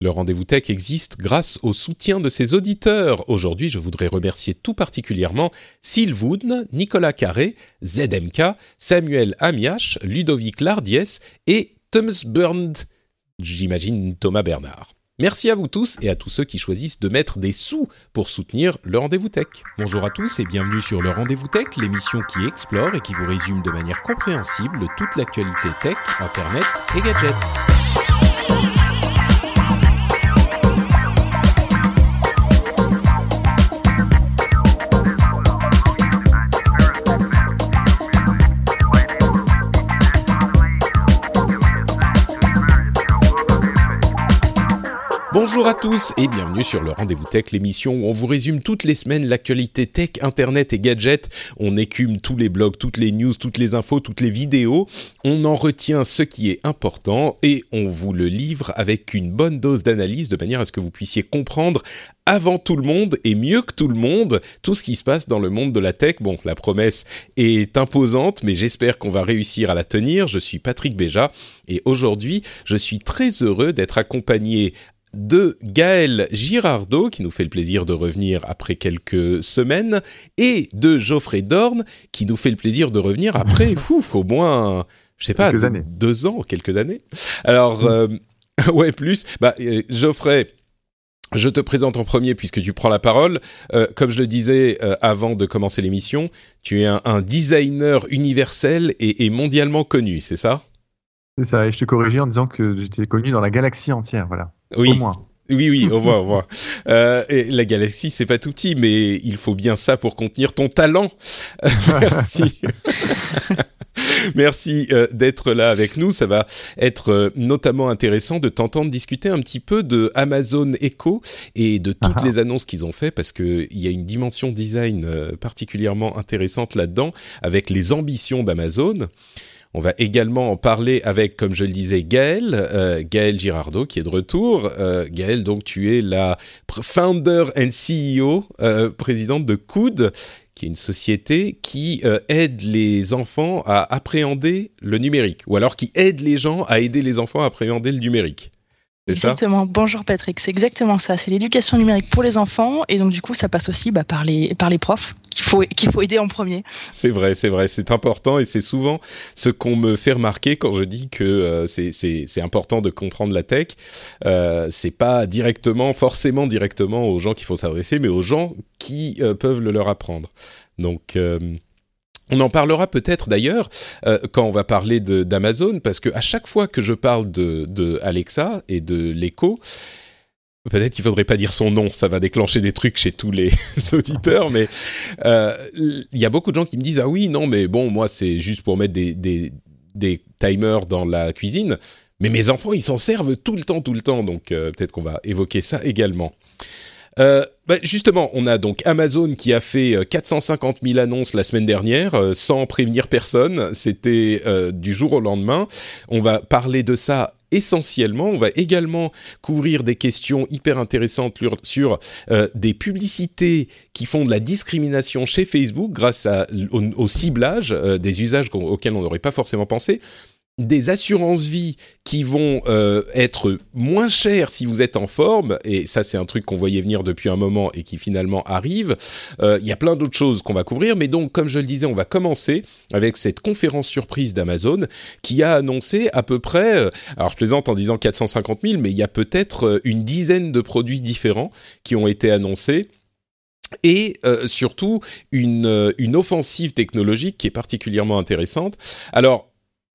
Le rendez-vous tech existe grâce au soutien de ses auditeurs. Aujourd'hui, je voudrais remercier tout particulièrement Sylvoun, Nicolas Carré, ZMK, Samuel Amiach, Ludovic Lardiès et Thomas Burned j'imagine Thomas Bernard. Merci à vous tous et à tous ceux qui choisissent de mettre des sous pour soutenir le Rendez-vous Tech. Bonjour à tous et bienvenue sur le Rendez-vous Tech, l'émission qui explore et qui vous résume de manière compréhensible toute l'actualité tech, internet et gadgets. Bonjour à tous et bienvenue sur le Rendez-vous Tech, l'émission où on vous résume toutes les semaines l'actualité tech, internet et gadgets. On écume tous les blogs, toutes les news, toutes les infos, toutes les vidéos. On en retient ce qui est important et on vous le livre avec une bonne dose d'analyse de manière à ce que vous puissiez comprendre avant tout le monde et mieux que tout le monde tout ce qui se passe dans le monde de la tech. Bon, la promesse est imposante, mais j'espère qu'on va réussir à la tenir. Je suis Patrick Béja et aujourd'hui, je suis très heureux d'être accompagné de Gaël Girardot, qui nous fait le plaisir de revenir après quelques semaines, et de Geoffrey Dorn, qui nous fait le plaisir de revenir après, ouf, au moins, je sais pas, Quelques années. deux ans, quelques années. Alors, euh, ouais, plus. Bah, euh, Geoffrey, je te présente en premier puisque tu prends la parole. Euh, comme je le disais euh, avant de commencer l'émission, tu es un, un designer universel et, et mondialement connu, c'est ça? C'est ça, et je te corrigeais en disant que j'étais connu dans la galaxie entière, voilà. Oui. Au moins. Oui, oui, au revoir, au revoir. Euh, et la galaxie, c'est pas tout petit, mais il faut bien ça pour contenir ton talent. Merci. Merci euh, d'être là avec nous. Ça va être euh, notamment intéressant de t'entendre discuter un petit peu de Amazon Echo et de toutes Ah ah. les annonces qu'ils ont fait parce que il y a une dimension design euh, particulièrement intéressante là-dedans avec les ambitions d'Amazon. On va également en parler avec, comme je le disais, Gaël, euh, Gaël Girardot qui est de retour. Euh, Gaël, donc tu es la founder and CEO, euh, présidente de Coud, qui est une société qui euh, aide les enfants à appréhender le numérique, ou alors qui aide les gens à aider les enfants à appréhender le numérique. Ça Exactement. Bonjour Patrick, c'est exactement ça. C'est l'éducation numérique pour les enfants et donc du coup ça passe aussi bah, par les par les profs qu'il faut qu'il faut aider en premier. C'est vrai, c'est vrai, c'est important et c'est souvent ce qu'on me fait remarquer quand je dis que euh, c'est important de comprendre la tech. Euh, c'est pas directement, forcément directement aux gens qu'il faut s'adresser, mais aux gens qui euh, peuvent le leur apprendre. Donc on en parlera peut-être d'ailleurs euh, quand on va parler d'Amazon, parce que à chaque fois que je parle de, Alexa et de l'écho, peut-être qu'il faudrait pas dire son nom, ça va déclencher des trucs chez tous les auditeurs, mais euh, il y a beaucoup de gens qui me disent ah oui non mais bon moi c'est juste pour mettre des, timers dans la cuisine, mais mes enfants ils s'en servent tout le temps tout le temps, donc euh, peut-être qu'on va évoquer ça également. Bah, justement, on a donc Amazon qui a fait euh, 450 000 annonces la semaine dernière euh, sans prévenir personne. C'était euh, du jour au lendemain. On va parler de ça essentiellement. On va également couvrir des questions hyper intéressantes sur, euh, des publicités qui font de la discrimination chez Facebook grâce au, ciblage euh, des usages auxquels on n'aurait pas forcément pensé des assurances-vie qui vont euh, être moins chères si vous êtes en forme, et ça c'est un truc qu'on voyait venir depuis un moment et qui finalement arrive. Euh, Il y a plein d'autres choses qu'on va couvrir, mais donc comme je le disais, on va commencer avec cette conférence surprise d'Amazon qui a annoncé à peu près, euh, alors je plaisante en disant 450 000, mais il y a peut-être euh, une dizaine de produits différents qui ont été annoncés et euh, surtout une, une offensive technologique qui est particulièrement intéressante. Alors,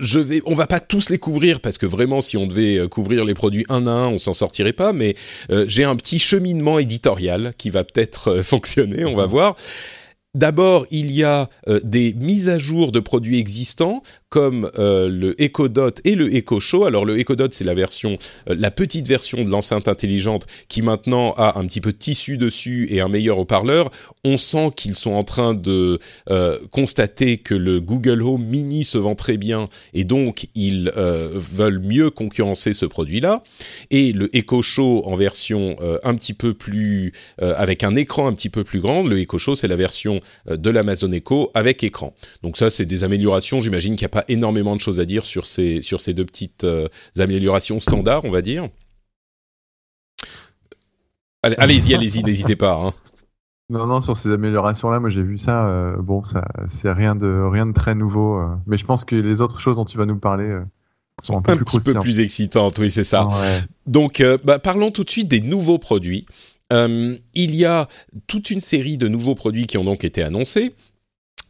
je vais, on va pas tous les couvrir parce que vraiment, si on devait euh, couvrir les produits un à un, on s'en sortirait pas. Mais euh, j'ai un petit cheminement éditorial qui va peut-être euh, fonctionner. On va voir. D'abord, il y a euh, des mises à jour de produits existants comme le Echo Dot et le Echo Show. Alors le Echo Dot, c'est la version, la petite version de l'enceinte intelligente qui maintenant a un petit peu de tissu dessus et un meilleur haut-parleur. On sent qu'ils sont en train de constater que le Google Home Mini se vend très bien et donc ils veulent mieux concurrencer ce produit-là. Et le Echo Show en version un petit peu plus avec un écran un petit peu plus grand, le Echo Show c'est la version de l'Amazon Echo avec écran. Donc ça c'est des améliorations. J'imagine qu'il n'y a pas énormément de choses à dire sur ces sur ces deux petites améliorations standards, on va dire. Allez-y, allez-y, n'hésitez pas. Hein. Non, non, sur ces améliorations-là, moi j'ai vu ça. Euh, bon, ça, c'est rien de rien de très nouveau. Euh. mais je pense que les autres choses dont tu vas nous parler euh, sont un peu plus petit peu plus excitantes. Oui, c'est ça. Donc, bah, parlons tout de suite des nouveaux produits. il y a toute une série de nouveaux produits qui ont donc été annoncés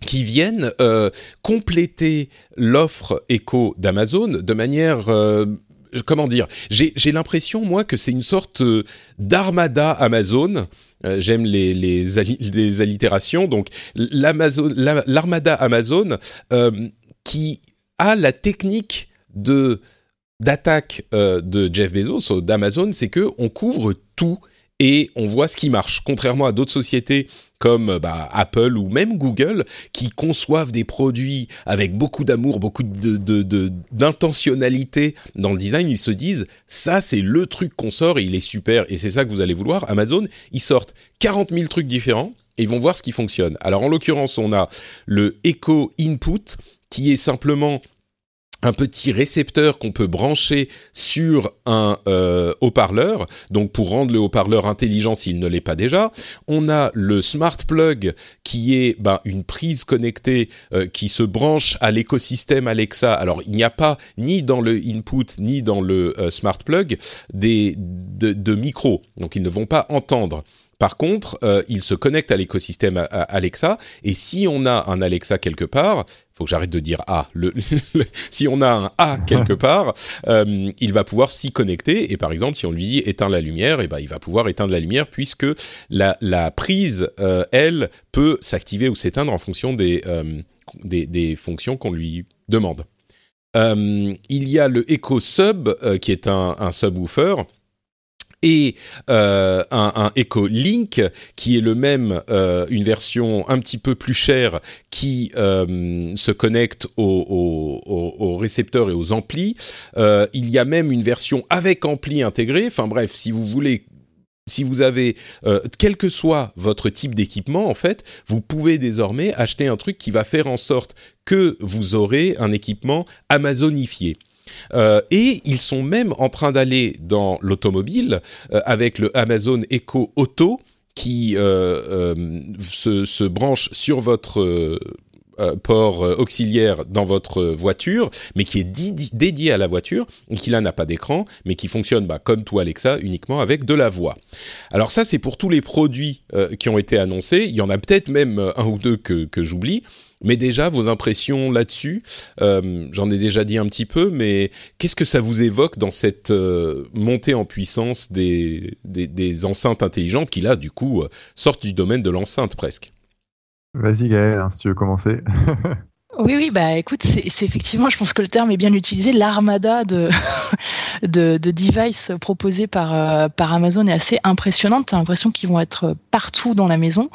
qui viennent compléter l'offre Echo d'Amazon de manière comment dire J'ai l'impression, moi, que c'est une sorte d'armada Amazon euh, j'aime les, les, allitérations. Donc, l'armada Amazon euh, qui a la technique de d'attaque euh, de Jeff Bezos d'Amazon, c'est que on couvre tout et on voit ce qui marche. Contrairement à d'autres sociétés comme bah, Apple ou même Google, qui conçoivent des produits avec beaucoup d'amour, beaucoup d'intentionnalité dans le design, ils se disent ça c'est le truc qu'on sort et il est super et c'est ça que vous allez vouloir. Amazon, ils sortent 40 000 trucs différents et ils vont voir ce qui fonctionne. Alors en l'occurrence, on a le Echo Input qui est simplement un petit récepteur qu'on peut brancher sur un euh, haut-parleur, donc pour rendre le haut-parleur intelligent s'il ne l'est pas déjà. On a le smart plug qui est ben, une prise connectée euh, qui se branche à l'écosystème Alexa. Alors il n'y a pas ni dans le input ni dans le euh, smart plug des de, de micros, donc ils ne vont pas entendre. Par contre, euh, il se connecte à l'écosystème Alexa, et si on a un Alexa quelque part, faut que j'arrête de dire A. Le, si on a un A quelque part, euh, il va pouvoir s'y connecter. Et par exemple, si on lui dit éteins la lumière, et ben il va pouvoir éteindre la lumière puisque la, la prise, euh, elle, peut s'activer ou s'éteindre en fonction des, des, des, fonctions qu'on lui demande. il y a le Echo Sub qui est un, un subwoofer et euh, un, Echo Link qui est le même, euh, une version un petit peu plus chère qui euh, se connecte aux, récepteurs et aux amplis. Il y a même une version avec ampli intégré. Enfin bref, si vous voulez avez, quel que soit votre type d'équipement, en fait, vous pouvez désormais acheter un truc qui va faire en sorte que vous aurez un équipement amazonifié. Euh, et ils sont même en train d'aller dans l'automobile euh, avec le Amazon Echo Auto qui euh, se, branche sur votre port auxiliaire dans votre voiture, mais qui est dédié à la voiture, qui là n'a pas d'écran, mais qui fonctionne bah, comme tout Alexa, uniquement avec de la voix. Alors ça, c'est pour tous les produits qui ont été annoncés. Il y en a peut-être même un ou deux que j'oublie. Mais déjà, vos impressions là-dessus, euh, j'en ai déjà dit un petit peu, mais qu'est-ce que ça vous évoque dans cette euh, montée en puissance des, enceintes intelligentes qui, là, du coup, euh, sortent du domaine de l'enceinte presque? Vas-y Gaël, hein, si tu veux commencer. Oui, oui, bah écoute, c'est effectivement, je pense que le terme est bien utilisé. L'armada de, de, de devices proposés par, euh, par Amazon est assez impressionnante. Tu as l'impression qu'ils vont être partout dans la maison.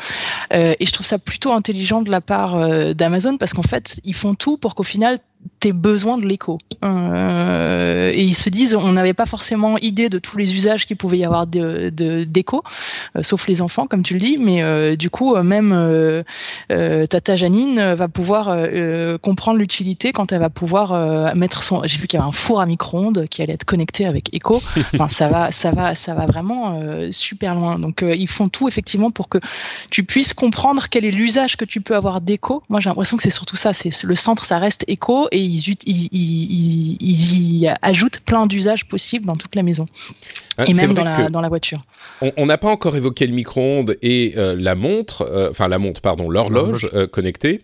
Euh, et je trouve ça plutôt intelligent de la part euh, d'Amazon parce qu'en fait, ils font tout pour qu'au final, tes besoins de l'écho. Euh, et ils se disent, on n'avait pas forcément idée de tous les usages qu'il pouvait y avoir d'écho, de, euh, sauf les enfants, comme tu le dis, mais euh, du coup, même Tata Janine va pouvoir comprendre l'utilité quand elle va pouvoir mettre son. J'ai vu qu'il y avait un four à micro-ondes qui allait être connecté avec Echo. Enfin, ça va, ça va, ça va vraiment super loin. Donc, ils font tout effectivement pour que tu puisses comprendre quel est l'usage que tu peux avoir d'écho. Moi, j'ai l'impression que c'est surtout ça. C'est le centre, ça reste Et ils, y ajoutent plein d'usages possibles dans toute la maison ah, et même dans la, voiture. On n'a pas encore évoqué le micro-ondes et euh, la montre, euh, enfin la montre, pardon, l'horloge euh, connectée,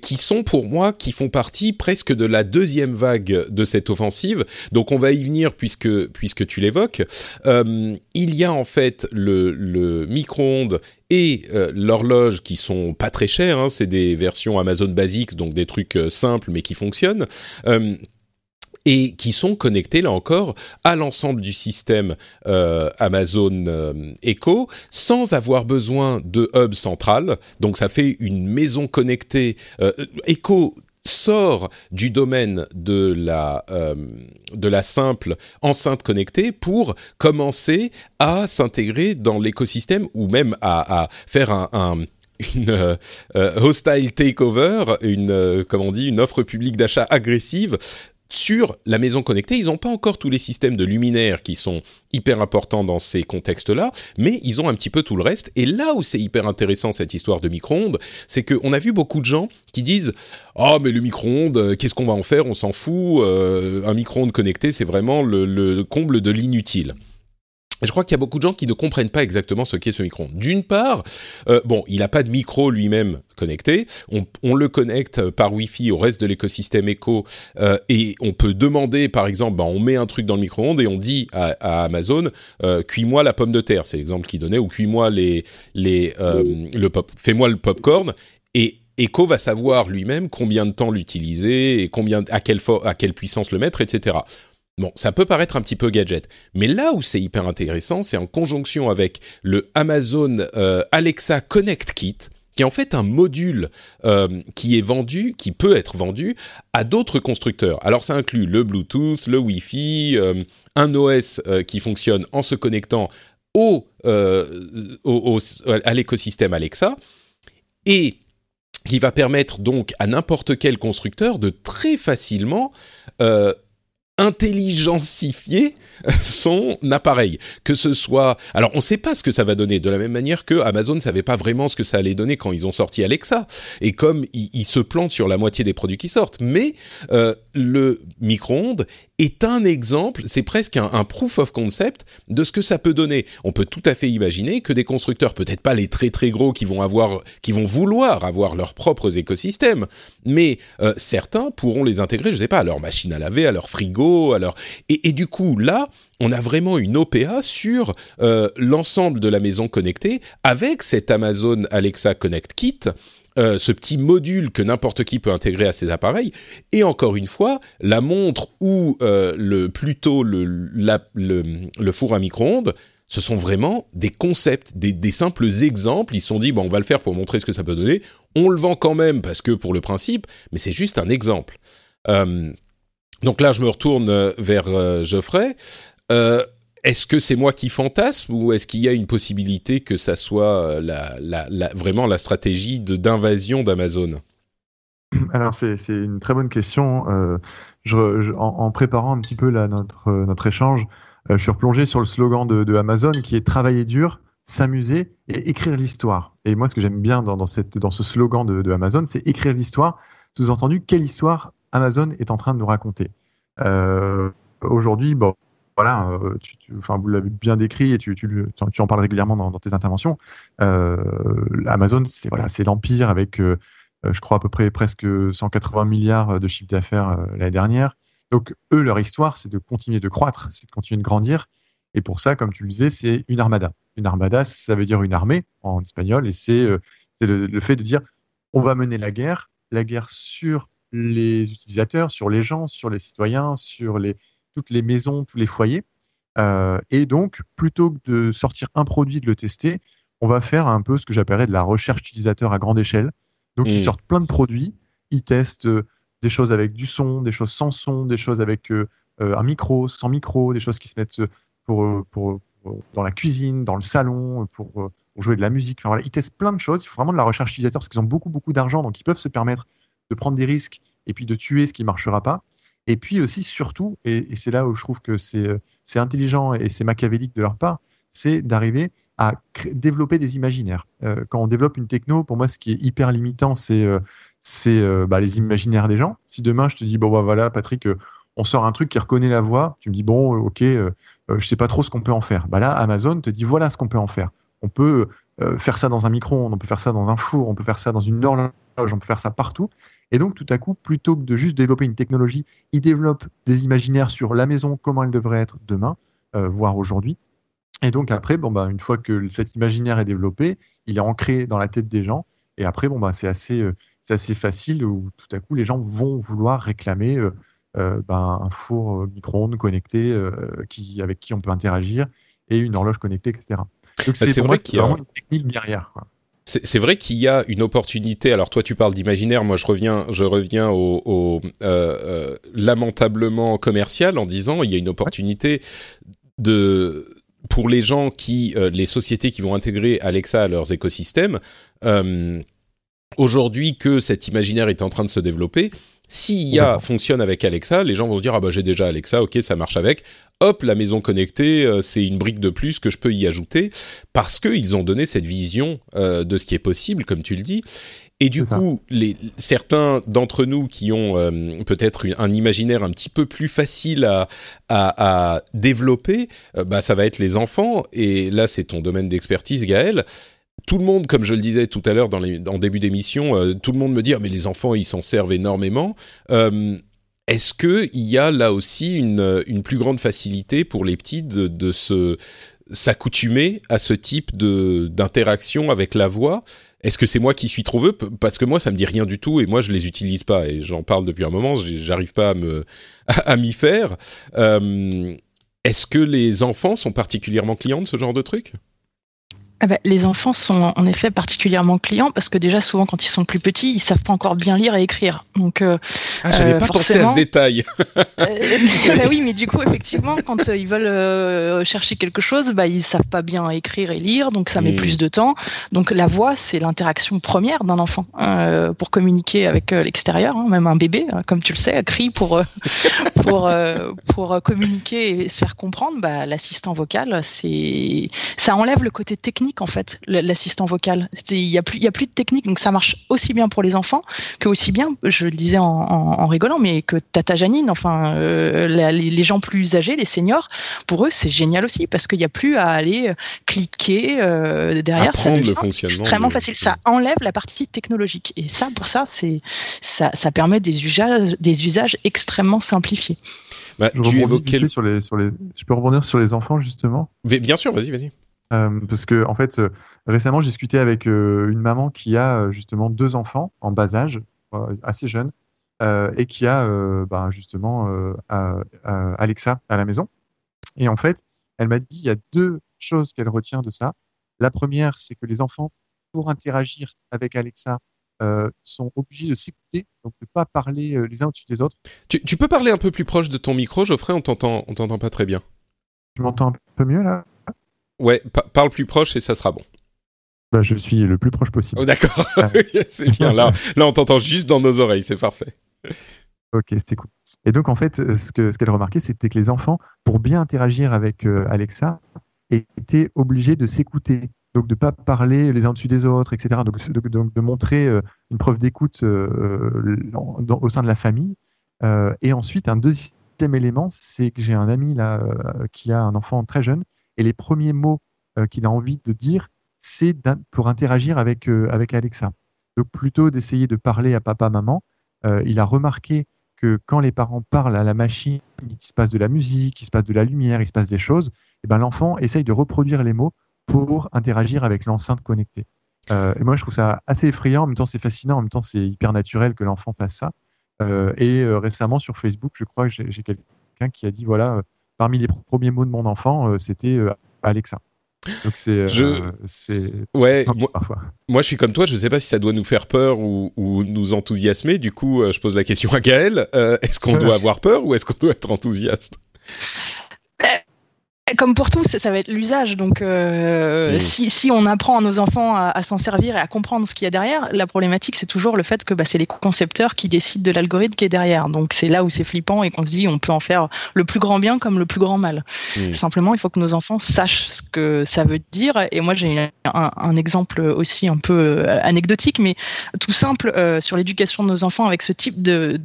qui sont pour moi, qui font partie presque de la deuxième vague de cette offensive. Donc on va y venir venir puisque puisque tu l'évoques. il y a en fait le, le micro-ondes et l'horloge qui sont pas très chers. Hein, c'est des versions Amazon Basics, donc des trucs simples mais qui fonctionnent et qui sont connectés là encore à l'ensemble du système euh, Amazon euh, Echo sans avoir besoin de hub central. Donc ça fait une maison connectée. Euh, Echo sort du domaine de la de la simple enceinte connectée pour commencer à s'intégrer dans l'écosystème ou même à, faire un, une hostile takeover, une comment on dit, une offre publique d'achat agressive sur la maison connectée, ils n'ont pas encore tous les systèmes de luminaires qui sont hyper importants dans ces contextes-là, mais ils ont un petit peu tout le reste. Et là où c'est hyper intéressant cette histoire de micro-ondes, c'est qu'on a vu beaucoup de gens qui disent oh mais le micro-ondes, euh, qu'est-ce qu'on va en faire? On s'en fout. Euh, un micro-ondes connecté, c'est vraiment le comble de l'inutile je crois qu'il y a beaucoup de gens qui ne comprennent pas exactement ce qu'est ce micro. D'une part, euh, bon, il n'a pas de micro lui-même connecté. On, le connecte par Wi-Fi au reste de l'écosystème Echo euh, et on peut demander, par exemple, ben, on met un truc dans le micro-ondes et on dit à, Amazon, euh, cuis-moi la pomme de terre, c'est l'exemple qu'il donnait, ou cuis-moi les, les, le pop, fais-moi le popcorn et Echo va savoir lui-même combien de temps l'utiliser et combien, à quelle, à quelle puissance le mettre, etc. Bon, ça peut paraître un petit peu gadget, mais là où c'est hyper intéressant, c'est en conjonction avec le Amazon euh, Alexa Connect Kit, qui est en fait un module euh, qui est vendu, qui peut être vendu à d'autres constructeurs. Alors ça inclut le Bluetooth, le Wi-Fi, euh, un OS qui fonctionne en se connectant à l'écosystème Alexa, et qui va permettre donc à n'importe quel constructeur de très facilement intelligencifier son appareil. Que ce soit... Alors, on ne sait pas ce que ça va donner, de la même manière que Amazon ne savait pas vraiment ce que ça allait donner quand ils ont sorti Alexa. Et comme ils, se plantent sur la moitié des produits qui sortent. Mais euh, le micro-ondes est un exemple, c'est presque un, proof of concept de ce que ça peut donner. On peut tout à fait imaginer que des constructeurs, peut-être pas les très très gros qui vont avoir, qui vont vouloir avoir leurs propres écosystèmes, mais euh, certains pourront les intégrer, je sais pas, à leur machine à laver, à leur frigo, à leur et, du coup là, on a vraiment une OPA sur euh, l'ensemble de la maison connectée avec cet Amazon Alexa Connect Kit euh, ce petit module que n'importe qui peut intégrer à ses appareils. Et encore une fois, la montre ou euh, le, plutôt le, le, four à micro-ondes, ce sont vraiment des concepts, des, simples exemples. Ils se sont dit, bon, on va le faire pour montrer ce que ça peut donner. On le vend quand même parce que pour le principe, mais c'est juste un exemple. Euh, donc là, je me retourne vers Geoffrey. Est-ce que c'est moi qui fantasme ou est-ce qu'il y a une possibilité que ça soit euh, vraiment la stratégie d'invasion d'Amazon? Alors c'est une très bonne question. Euh, en, préparant un petit peu notre, euh, notre échange, je suis replongé sur le slogan de, Amazon qui est travailler dur, s'amuser et écrire l'histoire. Et moi, ce que j'aime bien dans, dans ce slogan de, Amazon, c'est écrire l'histoire. Sous-entendu, quelle histoire Amazon est en train de nous raconter? Aujourd'hui, bon, voilà, euh, enfin, vous l'avez bien décrit et tu, en parles régulièrement dans, tes interventions. Euh, Amazon, c'est voilà, c'est l'empire avec, euh, je crois à peu près presque 180 milliards de chiffre d'affaires l'année dernière. Donc eux, leur histoire, c'est de continuer de croître, c'est de continuer de grandir. Et pour ça, comme tu le disais, c'est une armada. Une armada, ça veut dire une armée en espagnol, et c'est le fait de dire on va mener la guerre, la guerre sur les utilisateurs, sur les gens, sur les citoyens, sur les, toutes les maisons, tous les foyers. Euh, et donc, plutôt que de sortir un produit, de le tester, on va faire un peu ce que j'appellerais de la recherche utilisateur à grande échelle. Donc, ils mmh. sortent plein de produits, ils testent euh, des choses avec du son, des choses sans son, des choses avec euh, un micro, sans micro, des choses qui se mettent pour, pour, dans la cuisine, dans le salon, pour, pour jouer de la musique. Enfin, voilà, ils testent plein de choses. Il faut vraiment de la recherche utilisateur parce qu'ils ont beaucoup, beaucoup d'argent, donc ils peuvent se permettre de prendre des risques et puis de tuer ce qui ne marchera pas. Et puis aussi, surtout, et, c'est là où je trouve que c'est intelligent et c'est machiavélique de leur part, c'est d'arriver à développer des imaginaires. Euh, quand on développe une techno, pour moi, ce qui est hyper limitant, c'est euh, euh, bah, les imaginaires des gens. Si demain, je te dis, bon, bah, voilà, Patrick, on sort un truc qui reconnaît la voix, tu me dis, bon, ok, je sais pas trop ce qu'on peut en faire. Bah là, Amazon te dit, voilà ce qu'on peut en faire. On peut faire ça dans un micro-ondes, on peut faire ça dans un four, on peut faire ça dans une horloge, on peut faire ça partout. Et donc, tout à coup, plutôt que de juste développer une technologie, ils développent des imaginaires sur la maison, comment elle devrait être demain, euh, voire aujourd'hui. Et donc, après, bon, bah, une fois que cet imaginaire est développé, il est ancré dans la tête des gens. Et après, bon, bah, c'est assez, euh, assez facile où tout à coup, les gens vont vouloir réclamer euh, ben, un four micro-ondes connecté qui, avec qui on peut interagir et une horloge connectée, etc. Donc, bah, c'est vrai qu'il y a vraiment une technique derrière. Quoi. C'est vrai qu'il y a une opportunité. Alors toi, tu parles d'imaginaire. Moi, je reviens, je reviens au, euh, euh, lamentablement commercial en disant il y a une opportunité de pour les gens qui, euh, les sociétés qui vont intégrer Alexa à leurs écosystèmes. Aujourd'hui, que cet imaginaire est en train de se développer, s'il y a fonctionne avec Alexa, les gens vont se dire ah bah j'ai déjà Alexa, ok ça marche avec. Hop, la maison connectée, euh, c'est une brique de plus que je peux y ajouter parce qu'ils ont donné cette vision euh, de ce qui est possible, comme tu le dis. Et du coup, les, certains d'entre nous qui ont euh, peut-être un imaginaire un petit peu plus facile à, à, développer, bah, ça va être les enfants. Et là, c'est ton domaine d'expertise, Gaël tout le monde, comme je le disais tout à l'heure dans en début d'émission, euh, tout le monde me dit ah, mais les enfants ils s'en servent énormément. Euh, est-ce qu'il y a là aussi une, plus grande facilité pour les petits de, s'accoutumer à ce type d'interaction avec la voix? Est-ce que c'est moi qui suis trop vieux Parce que moi ça me dit rien du tout et moi je les utilise pas et j'en parle depuis un moment. J'arrive pas à, m'y faire. Euh, est-ce que les enfants sont particulièrement clients de ce genre de truc? Ah bah, les enfants sont en effet particulièrement clients parce que déjà souvent quand ils sont plus petits, ils savent pas encore bien lire et écrire. Donc euh, ah, j'avais pas pensé à ce détail. euh, bah oui, mais du coup effectivement quand euh, ils veulent euh, chercher quelque chose, bah ils savent pas bien écrire et lire, donc ça met hmm. plus de temps. Donc la voix c'est l'interaction première d'un enfant euh, pour communiquer avec l'extérieur, hein, même un bébé, comme tu le sais, crie pour pour pour communiquer et se faire comprendre. Bah l'assistant vocal c'est ça enlève le côté technique en fait, l'assistant vocal. Il y a plus, y a plus de technique, donc ça marche aussi bien pour les enfants que aussi bien, je le disais en, rigolant, mais que Tata Janine, enfin euh, les, gens plus âgés, les seniors, pour eux c'est génial aussi parce qu'il n'y a plus à aller euh, cliquer euh, derrière. ça devient le extrêmement facile. Ça enlève la partie technologique et ça, pour ça, c'est ça, ça permet des usages, des usages extrêmement simplifiés. Bah, tu évoquais sur les, sur les, je peux rebondir sur les enfants justement? bien sûr, vas-y, vas-y. Euh, parce que en fait, euh, récemment, j'ai discuté avec euh, une maman qui a justement deux enfants en bas âge, assez jeunes, et qui a bah, justement Alexa à la maison. Et en fait, elle m'a dit il y a deux choses qu'elle retient de ça. La première, c'est que les enfants, pour interagir avec Alexa, sont obligés de s'écouter, donc de ne pas parler les uns au-dessus des autres. Tu, tu, peux parler un peu plus proche de ton micro, Geoffrey? On t'entend pas très bien. Tu m'entends un peu mieux là? Ouais, parle plus proche et ça sera bon. Bah, je suis le plus proche possible. Oh, d'accord, c'est bien. Là, là, on t'entend juste dans nos oreilles, c'est parfait. Ok, c'est cool. Et donc, en fait, ce qu'elle ce remarquait, c'était que les enfants, pour bien interagir avec euh, Alexa, étaient obligés de s'écouter. Donc, de ne pas parler les uns au-dessus des autres, etc. Donc, de, de montrer euh, une preuve d'écoute euh, au sein de la famille. et ensuite, un deuxième élément, c'est que j'ai un ami là qui a un enfant très jeune et les premiers mots euh, qu'il a envie de dire, c'est pour interagir avec, euh, avec Alexa. Donc plutôt d'essayer de parler à papa, maman, euh, il a remarqué que quand les parents parlent à la machine, il se passe de la musique, il se passe de la lumière, il se passe des choses, et eh ben l'enfant essaye de reproduire les mots pour interagir avec l'enceinte connectée. et moi, je trouve ça assez effrayant. En même temps, c'est fascinant. En même temps, c'est hyper naturel que l'enfant fasse ça. et récemment, sur Facebook, je crois que j'ai quelqu'un qui a dit voilà, parmi les premiers mots de mon enfant, euh, c'était euh, Alexa. Donc c'est, euh, je... ouais. Moi, moi, je suis comme toi. Je ne sais pas si ça doit nous faire peur ou, nous enthousiasmer. Du coup, je pose la question à Gaël. est-ce qu'on doit avoir peur ou est-ce qu'on doit être enthousiaste? Comme pour tous, ça va être l'usage. Donc, euh, si, si, on apprend à nos enfants à, s'en servir et à comprendre ce qu'il y a derrière, la problématique, c'est toujours le fait que bah, c'est les concepteurs qui décident de l'algorithme qui est derrière. Donc, c'est là où c'est flippant et qu'on se dit on peut en faire le plus grand bien comme le plus grand mal. Simplement, il faut que nos enfants sachent ce que ça veut dire. Et moi, j'ai un, un, exemple aussi un peu euh, anecdotique, mais tout simple euh, sur l'éducation de nos enfants avec ce type de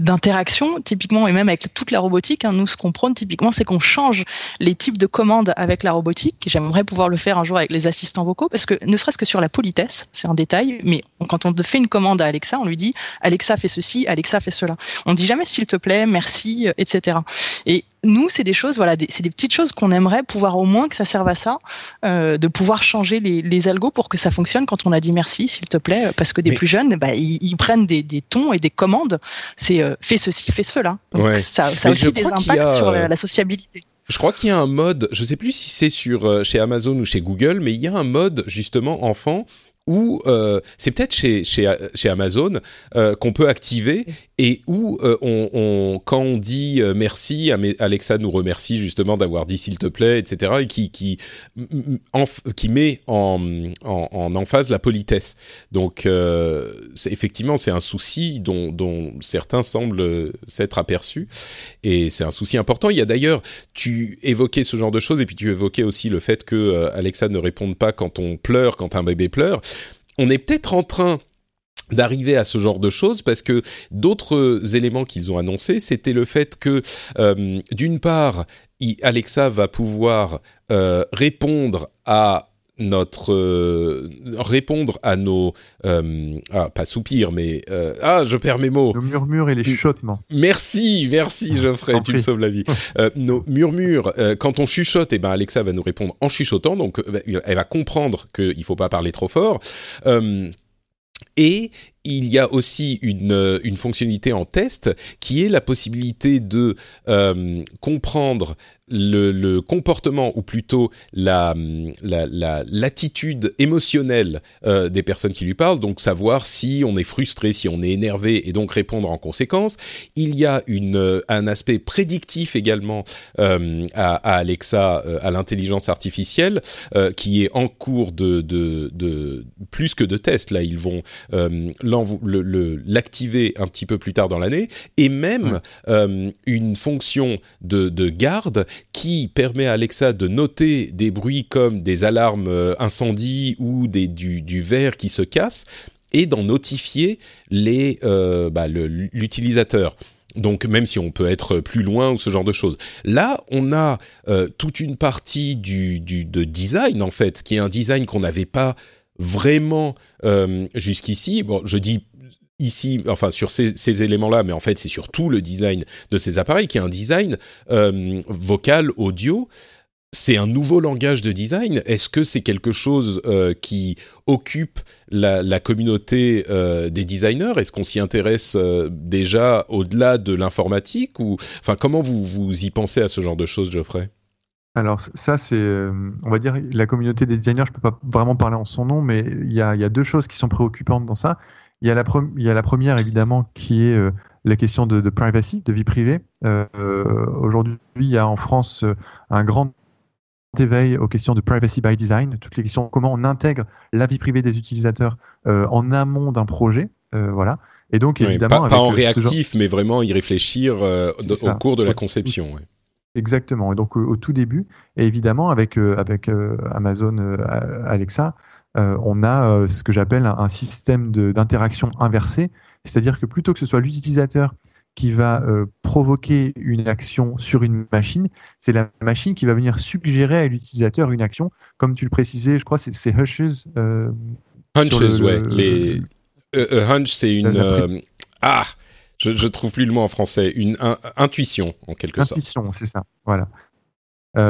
d'interaction, typiquement, et même avec toute la robotique. Hein, nous, ce qu'on prône typiquement, c'est qu'on change les types de commandes avec la robotique. J'aimerais pouvoir le faire un jour avec les assistants vocaux parce que ne serait-ce que sur la politesse, c'est un détail, mais quand on fait une commande à Alexa, on lui dit Alexa fait ceci, Alexa fait cela. On dit jamais s'il te plaît, merci, etc. Et nous, c'est des choses, voilà, c'est des petites choses qu'on aimerait pouvoir au moins que ça serve à ça, euh, de pouvoir changer les, les, algos pour que ça fonctionne quand on a dit merci, s'il te plaît, parce que des plus jeunes, bah, ils, prennent des, des, tons et des commandes. C'est euh, fais ceci, fais cela. Donc Ça, ça a aussi des impacts sur la, sociabilité. Je crois qu'il y a un mode, je sais plus si c'est sur euh, chez Amazon ou chez Google, mais il y a un mode justement enfant où euh, c'est peut-être chez, chez, chez Amazon euh, qu'on peut activer et où euh, on, quand on dit merci, Alexa nous remercie justement d'avoir dit s'il te plaît, etc. et qui qui qui met en, en, en emphase la politesse. Donc effectivement c'est un souci dont, dont certains semblent s'être aperçus et c'est un souci important. Il y a d'ailleurs tu évoquais ce genre de choses et puis tu évoquais aussi le fait que Alexa ne réponde pas quand on pleure, quand un bébé pleure on est peut-être en train d'arriver à ce genre de choses parce que d'autres éléments qu'ils ont annoncés, c'était le fait que euh, d'une part, Alexa va pouvoir euh, répondre à notre euh, répondre à nos ah, pas soupir mais ah je perds mes mots. Nos murmures et les chuchotements. merci merci Geoffrey tu me sauves la vie. Nos murmures quand on chuchote et eh ben Alexa va nous répondre en chuchotant donc elle va comprendre qu'il faut pas parler trop fort. Et il y a aussi une, une, fonctionnalité en test qui est la possibilité de euh, comprendre le, comportement ou plutôt la l'attitude la, émotionnelle euh, des personnes qui lui parlent, donc savoir si on est frustré, si on est énervé et donc répondre en conséquence. Il y a une, un aspect prédictif également euh, à, Alexa, euh, à l'intelligence artificielle, euh, qui est en cours de, de, de, plus que de test. Là, ils vont l'activer un petit peu plus tard dans l'année et même une fonction de, de garde qui permet à Alexa de noter des bruits comme des alarmes euh, incendie ou des, du, du verre qui se casse et d'en notifier les euh, bah, l'utilisateur. Donc même si on peut être plus loin ou ce genre de choses. Là, on a euh, toute une partie du, du, de design en fait, qui est un design qu'on n'avait pas vraiment euh, jusqu'ici. Bon, je dis ici, enfin sur ces, éléments-là, mais en fait c'est surtout le design de ces appareils qui est un design euh, vocal, audio. C'est un nouveau langage de design. Est-ce que c'est quelque chose euh, qui occupe la, communauté des designers? Est-ce qu'on s'y intéresse déjà au-delà de l'informatique ou enfin comment vous vous y pensez à ce genre de choses, Geoffrey? Alors ça, c'est, on va dire, la communauté des designers, je peux pas vraiment parler en son nom, mais il y a, y a, deux choses qui sont préoccupantes dans ça. Il y a la, il y a la première, évidemment, qui est euh, la question de, de, privacy, de vie privée. Euh, Aujourd'hui, il y a en France euh, un grand éveil aux questions de privacy by design, toutes les questions comment on intègre la vie privée des utilisateurs euh, en amont d'un projet, euh, voilà. Et donc évidemment, pas, en réactif, mais vraiment y réfléchir au cours de la conception. Ouais. Exactement. Et donc au, tout début, et évidemment avec avec Amazon Alexa, euh, on a euh, ce que j'appelle un, système d'interaction inversé, c'est-à-dire que plutôt que ce soit l'utilisateur qui va euh, provoquer une action sur une machine, c'est la machine qui va venir suggérer à l'utilisateur une action, comme tu le précisais, je crois, c'est Hushes. hunches, ouais. Les... hunch, c'est une. Ah je, je trouve plus le mot en français. Une intuition, en quelque sorte. Intuition, c'est ça. Voilà.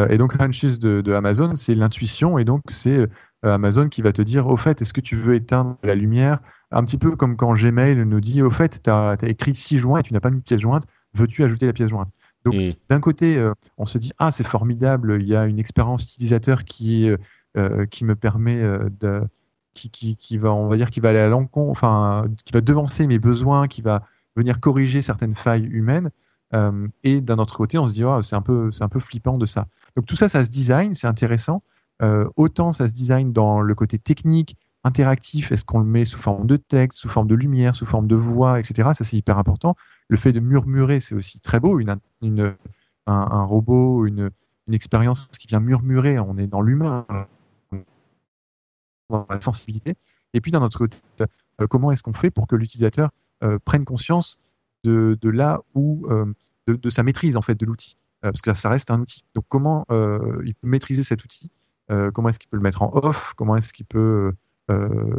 et donc, Hunches de, de Amazon, c'est l'intuition, et donc c'est euh, Amazon qui va te dire au fait, est-ce que tu veux éteindre la lumière? Un petit peu comme quand Gmail nous dit au fait, tu as, écrit six joints et tu n'as pas mis de pièce jointe, veux-tu ajouter la pièce jointe? Donc mm. d'un côté, euh, on se dit ah c'est formidable, il y a une expérience utilisateur qui euh, qui me permet de qui, qui, qui, va on va dire qui va aller à l'encontre, enfin qui va devancer mes besoins, qui va venir corriger certaines failles humaines. et d'un autre côté, on se dit oh, c'est un peu un peu flippant de ça. Donc tout ça, ça se design, c'est intéressant. Euh, autant ça se design dans le côté technique, interactif, est-ce qu'on le met sous forme de texte, sous forme de lumière, sous forme de voix, etc. Ça, c'est hyper important. Le fait de murmurer, c'est aussi très beau. Une, un, robot, une, expérience qui vient murmurer, on est dans l'humain, dans la sensibilité. Et puis, d'un autre côté, euh, comment est-ce qu'on fait pour que l'utilisateur euh, prenne conscience de, là où, de, sa maîtrise, en fait, de l'outil parce que ça reste un outil. Donc comment il peut maîtriser cet outil Comment est-ce qu'il peut le mettre en off Comment est-ce qu'il peut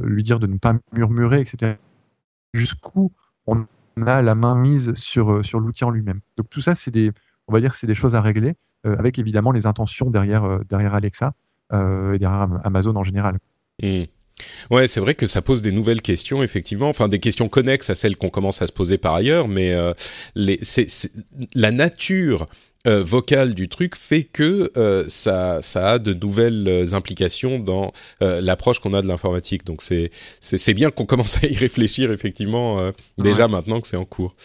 lui dire de ne pas murmurer, etc. Jusqu'où on a la main mise sur, l'outil en lui-même. Donc tout ça, c'est des, on va dire, c'est des choses à régler, avec évidemment les intentions derrière, Alexa et derrière Amazon en général. Mmh. Ouais, c'est vrai que ça pose des nouvelles questions, effectivement, enfin des questions connexes à celles qu'on commence à se poser par ailleurs, mais euh, les, la nature euh, vocale du truc fait que euh, ça, ça a de nouvelles euh, implications dans l'approche qu'on a de l'informatique. Donc c'est, c'est, bien qu'on commence à y réfléchir effectivement déjà maintenant que c'est en cours.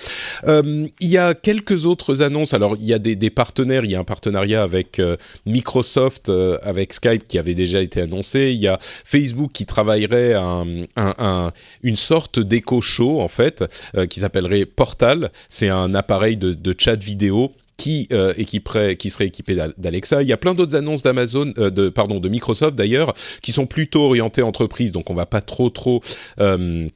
il y a quelques autres annonces. Alors il y a des, des partenaires. Il y a un partenariat avec Microsoft, avec Skype qui avait déjà été annoncé. Il y a Facebook qui travaillerait un, un, une sorte d'écho show en fait qui s'appellerait Portal. C'est un appareil de, de chat vidéo qui euh, qui serait équipé d'Alexa. Il y a plein d'autres annonces d'Amazon, euh, de pardon, de Microsoft d'ailleurs, qui sont plutôt orientées entreprises, donc on va pas trop trop euh,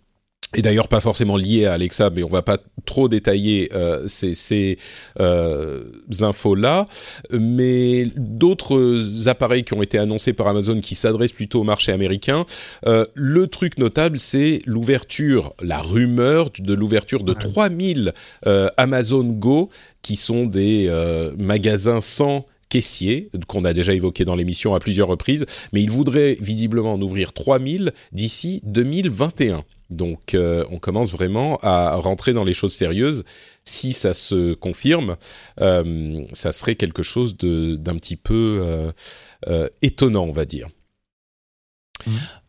et d'ailleurs pas forcément lié à Alexa, mais on va pas trop détailler euh, ces, ces euh, infos-là. Mais d'autres appareils qui ont été annoncés par Amazon qui s'adressent plutôt au marché américain. Euh, le truc notable, c'est l'ouverture, la rumeur de l'ouverture de 3000 euh, Amazon Go, qui sont des euh, magasins sans caissiers, qu'on a déjà évoqué dans l'émission à plusieurs reprises, mais ils voudraient visiblement en ouvrir 3000 d'ici 2021. Donc euh, on commence vraiment à rentrer dans les choses sérieuses. Si ça se confirme, euh, ça serait quelque chose d'un petit peu euh, étonnant, on va dire.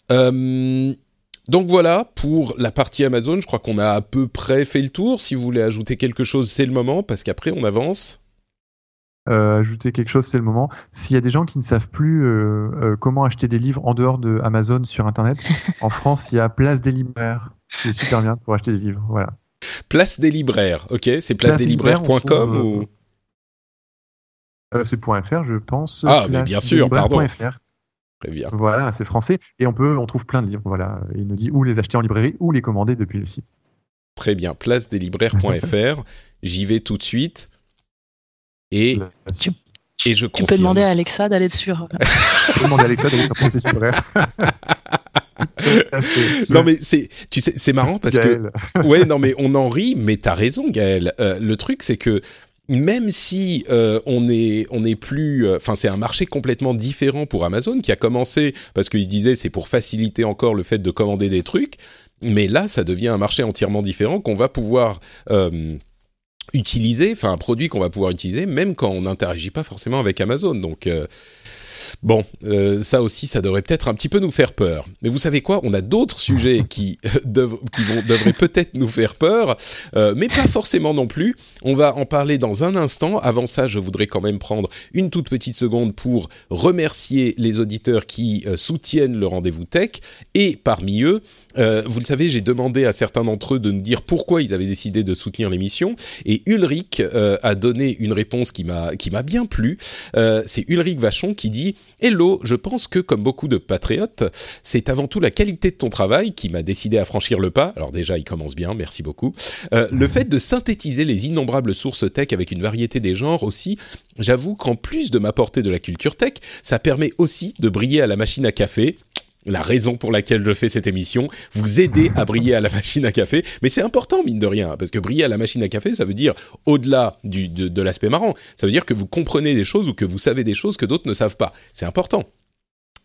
Mmh. donc voilà pour la partie Amazon. Je crois qu'on a à peu près fait le tour. Si vous voulez ajouter quelque chose, c'est le moment parce qu'après on avance. Euh, ajouter quelque chose, c'est le moment. S'il y a des gens qui ne savent plus euh, euh, comment acheter des livres en dehors de Amazon sur Internet, en France, il y a Place des libraires, qui est super bien pour acheter des livres. Voilà. Place des libraires, ok C'est placedeslibraires.com ou? C'est .fr, je pense. Ah, mais bien sûr, pardon. Très bien. Voilà, c'est français et on peut, on trouve plein de livres. Voilà, il nous dit où les acheter en librairie ou les commander depuis le site. Très bien, placedeslibraires.fr. J'y vais tout de suite. Et, tu, et je tu peux demander à Alexa d'aller sur. tu peux demander à Alexa d'aller sur PlayStation non mais c'est tu sais c'est marrant parce que ouais non mais on en rit mais t'as raison Gaël euh, le truc c'est que même si euh, on est on est plus euh, enfin c'est un marché complètement différent pour Amazon qui a commencé parce qu'ils se disaient c'est pour faciliter encore le fait de commander des trucs. Mais là ça devient un marché entièrement différent qu'on va pouvoir utiliser, enfin un produit qu'on va pouvoir utiliser même quand on n'interagit pas forcément avec Amazon. Donc euh, Bon, euh, ça aussi, ça devrait peut-être un petit peu nous faire peur. Mais vous savez quoi? On a d'autres sujets qui, qui vont, devraient peut-être nous faire peur, euh, mais pas forcément non plus. On va en parler dans un instant. Avant ça, je voudrais quand même prendre une toute petite seconde pour remercier les auditeurs qui euh, soutiennent le rendez-vous tech. Et parmi eux, vous le savez, j'ai demandé à certains d'entre eux de nous dire pourquoi ils avaient décidé de soutenir l'émission. Et Ulrich a donné une réponse qui m'a qui m'a bien plu. C'est Ulrich Vachon qui dit Hello, je pense que comme beaucoup de patriotes, c'est avant tout la qualité de ton travail qui m'a décidé à franchir le pas. Alors déjà, il commence bien, merci beaucoup. Euh, le fait de synthétiser les innombrables sources tech avec une variété des genres aussi, j'avoue qu'en plus de m'apporter de la culture tech, ça permet aussi de briller à la machine à café la raison pour laquelle je fais cette émission, vous aider à briller à la machine à café. Mais c'est important, mine de rien, parce que briller à la machine à café, ça veut dire, au-delà de, de l'aspect marrant, ça veut dire que vous comprenez des choses ou que vous savez des choses que d'autres ne savent pas. C'est important.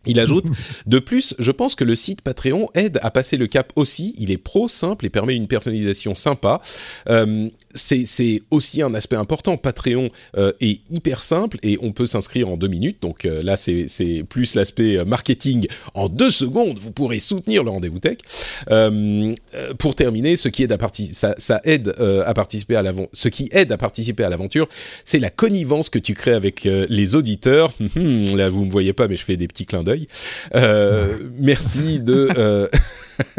Il ajoute, de plus, je pense que le site Patreon aide à passer le cap aussi. Il est pro, simple et permet une personnalisation sympa. Euh, c'est aussi un aspect important. Patreon euh, est hyper simple et on peut s'inscrire en deux minutes. Donc euh, là, c'est plus l'aspect marketing. En deux secondes, vous pourrez soutenir le rendez-vous tech. pour terminer, ce qui aide à ça, aide à participer à l'aventure. Ce qui aide à participer à l'aventure, c'est la connivence que tu crées avec les auditeurs. là, vous me voyez pas, mais je fais des petits clins euh, merci de. Euh,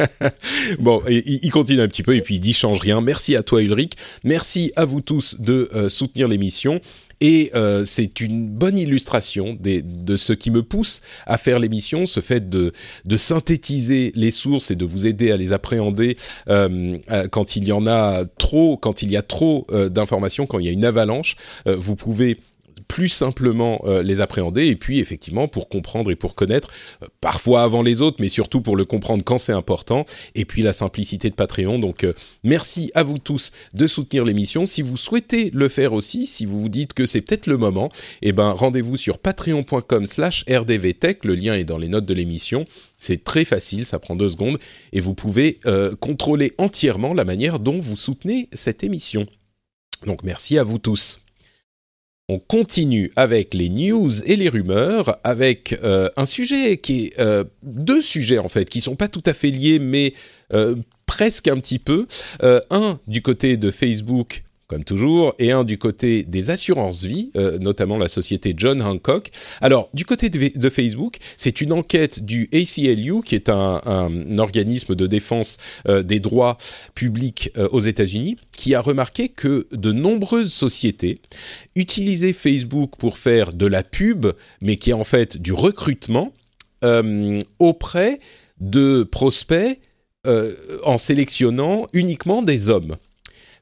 bon, il continue un petit peu et puis il dit change rien. Merci à toi Ulrich. Merci à vous tous de euh, soutenir l'émission. Et c'est une bonne illustration de ce qui me pousse à faire l'émission, ce fait de, de, synthétiser les sources et de vous aider à les appréhender quand il y en a trop, quand il y a trop d'informations, quand il y a une avalanche. vous pouvez plus simplement les appréhender et puis effectivement pour comprendre et pour connaître, parfois avant les autres, mais surtout pour le comprendre quand c'est important. Et puis la simplicité de Patreon. Donc merci à vous tous de soutenir l'émission. Si vous souhaitez le faire aussi, si vous vous dites que c'est peut-être le moment, eh ben rendez-vous sur patreon.com/slash rdvtech. Le lien est dans les notes de l'émission. C'est très facile, ça prend deux secondes et vous pouvez euh, contrôler entièrement la manière dont vous soutenez cette émission. Donc merci à vous tous. On continue avec les news et les rumeurs, avec euh, un sujet qui est euh, deux sujets en fait qui sont pas tout à fait liés, mais presque un petit peu. un du côté de Facebook comme toujours, et un du côté des assurances vie, euh, notamment la société John Hancock. Alors, du côté de, Facebook, c'est une enquête du ACLU, qui est un, organisme de défense euh, des droits publics euh, aux États-Unis, qui a remarqué que de nombreuses sociétés utilisaient Facebook pour faire de la pub, mais qui est en fait du recrutement auprès de prospects en sélectionnant uniquement des hommes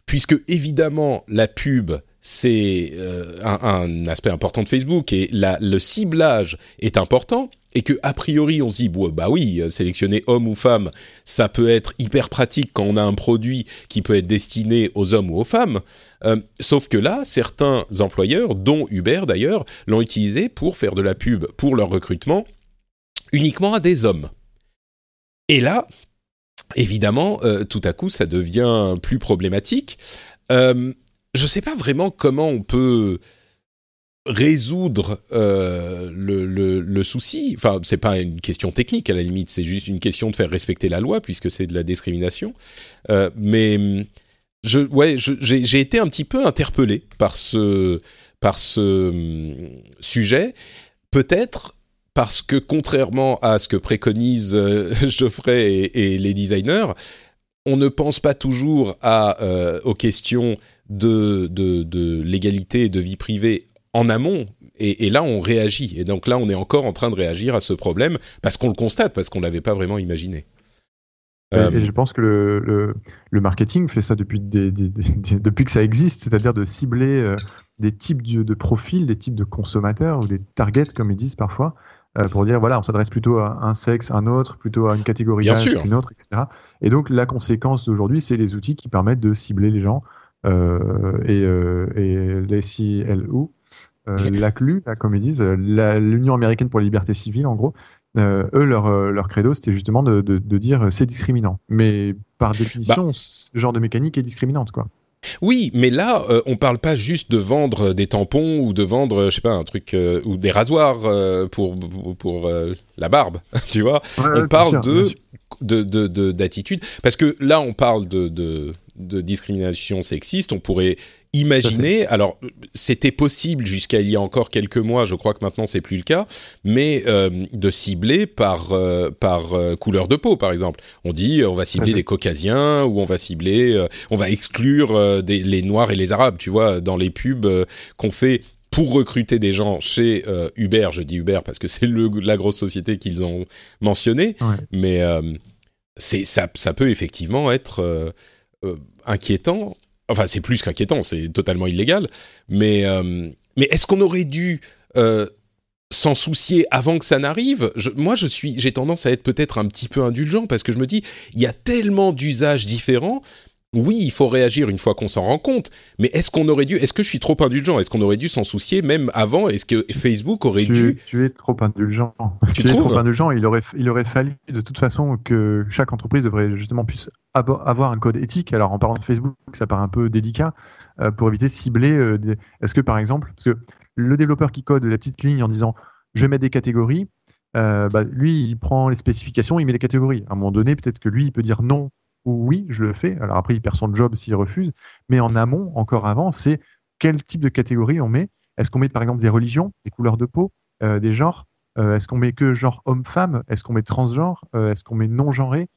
puisque évidemment la pub c'est euh, un, aspect important de Facebook et le ciblage est important et que a priori on se dit bah oui sélectionner homme ou femme ça peut être hyper pratique quand on a un produit qui peut être destiné aux hommes ou aux femmes. Euh, sauf que là certains employeurs dont Uber d'ailleurs l'ont utilisé pour faire de la pub pour leur recrutement uniquement à des hommes. Et là évidemment, euh, tout à coup, ça devient plus problématique. Euh, je ne sais pas vraiment comment on peut résoudre euh, le, souci. Enfin, c'est pas une question technique à la limite, c'est juste une question de faire respecter la loi puisque c'est de la discrimination. mais ouais, j'ai été un petit peu interpellé par ce, par ce hum, sujet. Peut-être parce que contrairement à ce que préconisent euh, Geoffrey et, les designers, on ne pense pas toujours à, euh, aux questions de, de, légalité et de vie privée en amont. Et, là, on réagit. Et donc là, on est encore en train de réagir à ce problème parce qu'on le constate, parce qu'on ne l'avait pas vraiment imaginé. Et, euh, je pense que le, le, marketing fait ça depuis, depuis que ça existe, c'est-à-dire de cibler des types de, de, profils, des types de consommateurs ou des targets, comme ils disent parfois, pour dire voilà, on s'adresse plutôt à un sexe, un autre, plutôt à une catégorie d'âge qu'une autre, etc. Et donc la conséquence d'aujourd'hui, c'est les outils qui permettent de cibler les gens euh, et, euh, et les CLU, euh, l'ACLU, comme ils disent, l'Union américaine pour la liberté civile, en gros. eux, leur, leur credo, c'était justement de, de, de dire c'est discriminant. Mais par définition, bah. ce genre de mécanique est discriminante, quoi. Oui, mais là, on euh, on parle pas juste de vendre des tampons ou de vendre, je sais pas, un truc euh, ou des rasoirs euh, pour pour la barbe, tu vois. on parle de de d'attitude parce que là, on parle de, de de discrimination sexiste. On pourrait imaginer, alors c'était possible jusqu'à il y a encore quelques mois, je crois que maintenant c'est plus le cas, mais euh, de cibler par, euh, par euh, couleur de peau par exemple. On dit on va cibler des caucasiens ou on va cibler, on va exclure des, les noirs et les arabes, tu vois, dans les pubs qu'on fait pour recruter des gens chez Uber, je dis Uber parce que c'est la grosse société qu'ils ont mentionné, mais c'est ça, ça peut effectivement être inquiétant Enfin, c'est plus qu'inquiétant, c'est totalement illégal. Mais, euh, mais est-ce qu'on aurait dû euh, s'en soucier avant que ça n'arrive? Moi, je suis, j'ai tendance à être peut-être un petit peu indulgent parce que je me dis, il y a tellement d'usages différents. Oui, il faut réagir une fois qu'on s'en rend compte, mais est-ce qu'on aurait dû, est-ce que je suis trop indulgent? Est-ce qu'on aurait dû s'en soucier même avant? Est-ce que Facebook aurait dû Tu es trop indulgent. Tu, es trop indulgent. Il aurait, il aurait fallu de toute façon que chaque entreprise devrait justement puisse avoir un code éthique. Alors en parlant de Facebook, ça paraît un peu délicat euh, pour éviter de cibler. Euh, est-ce que par exemple, parce que le développeur qui code la petite ligne en disant je mettre des catégories, euh, bah, lui il prend les spécifications, il met les catégories. À un moment donné, peut-être que lui il peut dire non oui, je le fais. Alors après il perd son job s'il refuse. Mais en amont, encore avant, c'est quel type de catégorie on met. Est-ce qu'on met par exemple des religions, des couleurs de peau, des genres Est-ce qu'on met que genre homme-femme Est-ce qu'on met transgenre Est-ce qu'on met non-genré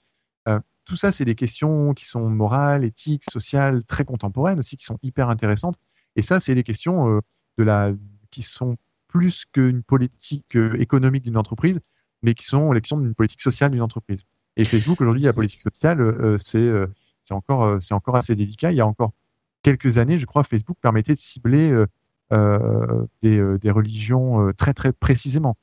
tout ça, c'est des questions qui sont morales, éthiques, sociales, très contemporaines aussi, qui sont hyper intéressantes. Et ça, c'est des questions euh, de la, qui sont plus qu'une politique euh, économique d'une entreprise, mais qui sont l'élection d'une politique sociale d'une entreprise. Et Facebook, aujourd'hui, la politique sociale, euh, c'est c'est encore, c'est encore assez délicat. Il y a encore quelques années, je crois, Facebook permettait de cibler des, des, religions très très précisément.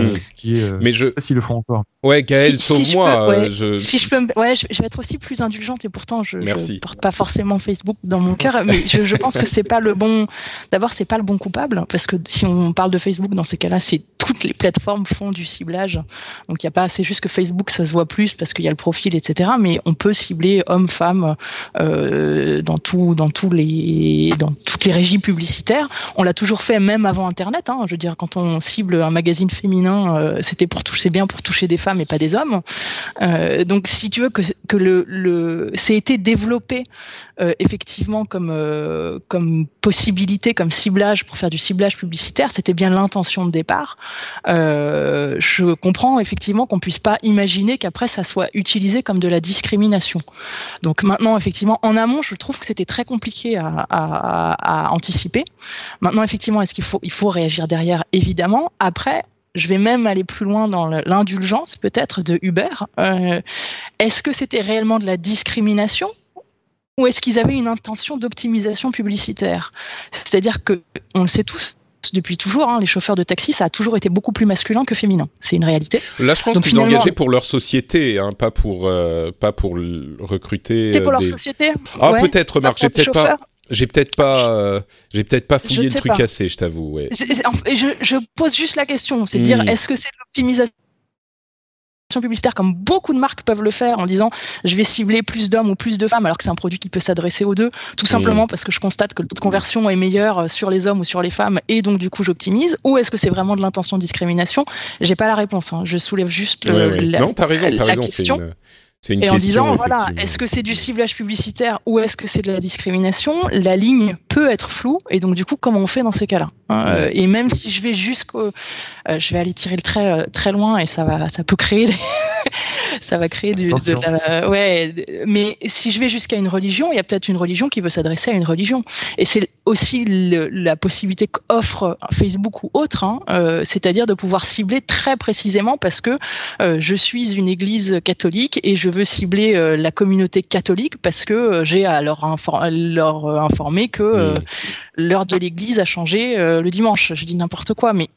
Mmh. ce qui est, mais je sais pas s'ils le font encore. Ouais, Gaël, Si- sauve-moi. ouais, euh, je... Si je peux, me- ouais, je, je vais être aussi plus indulgente et pourtant je, Merci. je porte pas forcément Facebook dans mon cœur, mais je, je pense que c'est pas le bon. D'abord, c'est pas le bon coupable parce que si on parle de Facebook dans ces cas-là, c'est toutes les plateformes font du ciblage. Donc il y a pas, c'est juste que Facebook ça se voit plus parce qu'il y a le profil, etc. Mais on peut cibler hommes, femmes euh, dans tout, dans tous les, dans toutes les régies publicitaires. On l'a toujours fait même avant Internet. Hein. Je veux dire, quand on cible un magazine féminin, euh, c'était pour toucher, bien pour toucher des femmes et pas des hommes. Euh, donc, si tu veux que, que le, le c'est été développé euh, effectivement comme comme possibilité, comme ciblage pour faire du ciblage publicitaire, c'était bien l'intention de départ. Je comprends effectivement qu'on puisse pas imaginer qu'après ça soit utilisé comme de la discrimination. Donc maintenant, effectivement, en amont, je trouve que c'était très compliqué à, à, à anticiper. Maintenant, effectivement, est-ce qu'il faut il faut réagir derrière? Évidemment. Après, je vais même aller plus loin dans l'indulgence peut-être de Uber. Euh, est-ce que c'était réellement de la discrimination ou est-ce qu'ils avaient une intention d'optimisation publicitaire? C'est-à-dire que on le sait tous depuis toujours, hein, les chauffeurs de taxi, ça a toujours été beaucoup plus masculin que féminin. C'est une réalité. Là, je pense qu'ils finalement- engageaient pour leur société, hein, pas pour euh, pas pour recruter. C'est pour euh, leur société Ah, Ouais, peut-être, Marc, j'ai peut-être pas. J'ai peut-être pas, euh, j'ai peut-être pas fouillé le truc pas. assez, je t'avoue. Ouais. Je, je pose juste la question, c'est de dire Hmm. est-ce que c'est de l'optimisation publicitaire comme beaucoup de marques peuvent le faire en disant je vais cibler plus d'hommes ou plus de femmes alors que c'est un produit qui peut s'adresser aux deux? Tout simplement parce que je constate que le taux de conversion est meilleur euh, sur les hommes ou sur les femmes et donc du coup j'optimise ou est-ce que c'est vraiment de l'intention de discrimination? J'ai pas la réponse hein. je soulève juste Ouais, euh, ouais. la, Non, t'as raison, t'as la raison. C'est question. une, c'est une Et en disant, voilà, est-ce que c'est du ciblage publicitaire ou est-ce que c'est de la discrimination La ligne peut être floue, et donc du coup, comment on fait dans ces cas-là hein, euh, Et même si je vais jusqu'au, euh, je vais aller tirer le trait euh, très loin, et ça va, ça peut créer, des- ça va créer du, de la, ouais. Mais si je vais jusqu'à une religion, il y a peut-être une religion qui veut s'adresser à une religion, et c'est aussi le- la possibilité qu'offre Facebook ou autre, hein, euh, c'est-à-dire de pouvoir cibler très précisément parce que euh, je suis une église catholique et je veux cibler euh, la communauté catholique parce que euh, j'ai à leur, infor- leur euh, informer que euh, Mm. l'heure de l'église a changé euh, le dimanche. Je dis n'importe quoi, mais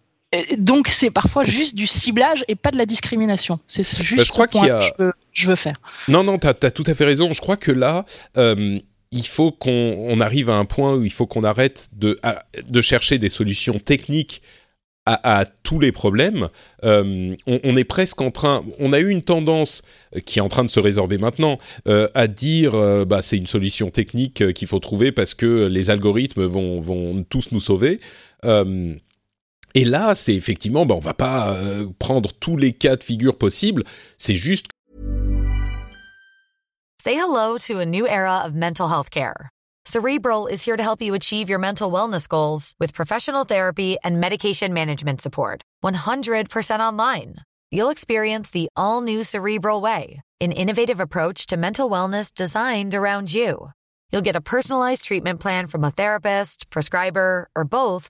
donc c'est parfois juste du ciblage et pas de la discrimination. C'est juste Bah, je crois ce point a- que je veux, je veux faire. Non, non, t'as as tout à fait raison. Je crois que là, euh, il faut qu'on on arrive à un point où il faut qu'on arrête de, à- de chercher des solutions techniques à, à tous les problèmes. Euh, on, on est presque en train. On a eu une tendance qui est en train de se résorber maintenant euh, à dire euh, bah c'est une solution technique qu'il faut trouver parce que les algorithmes vont vont tous nous sauver. Et là, c'est effectivement, bah, on va pas euh, prendre tous les cas de figure possibles. C'est juste Say hello to a new era of mental health care. Cerebral is here to help you achieve your mental wellness goals with professional therapy and medication management support. 100% online. You'll experience the all new Cerebral Way, an innovative approach to mental wellness designed around you. You'll get a personalized treatment plan from a therapist, prescriber, or both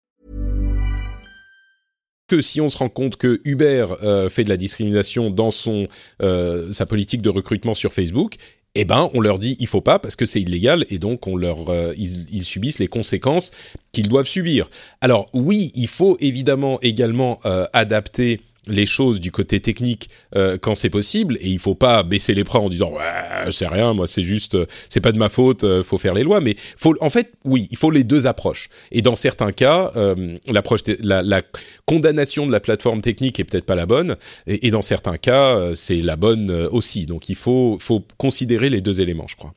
Que si on se rend compte que Uber euh, fait de la discrimination dans son euh, sa politique de recrutement sur Facebook, eh ben on leur dit il faut pas parce que c'est illégal et donc on leur euh, ils, subissent les conséquences qu'ils doivent subir. Alors oui, il faut évidemment également adapter les choses du côté technique euh, quand c'est possible et il faut pas baisser les bras en disant ouais c'est rien moi c'est juste c'est pas de ma faute euh, faut faire les lois mais faut en fait oui il faut les deux approches. Et dans certains cas euh, l'approche la, la, condamnation de la plateforme technique est peut-être pas la bonne et, et dans certains cas euh, c'est la bonne euh, aussi. Donc il faut faut considérer les deux éléments je crois.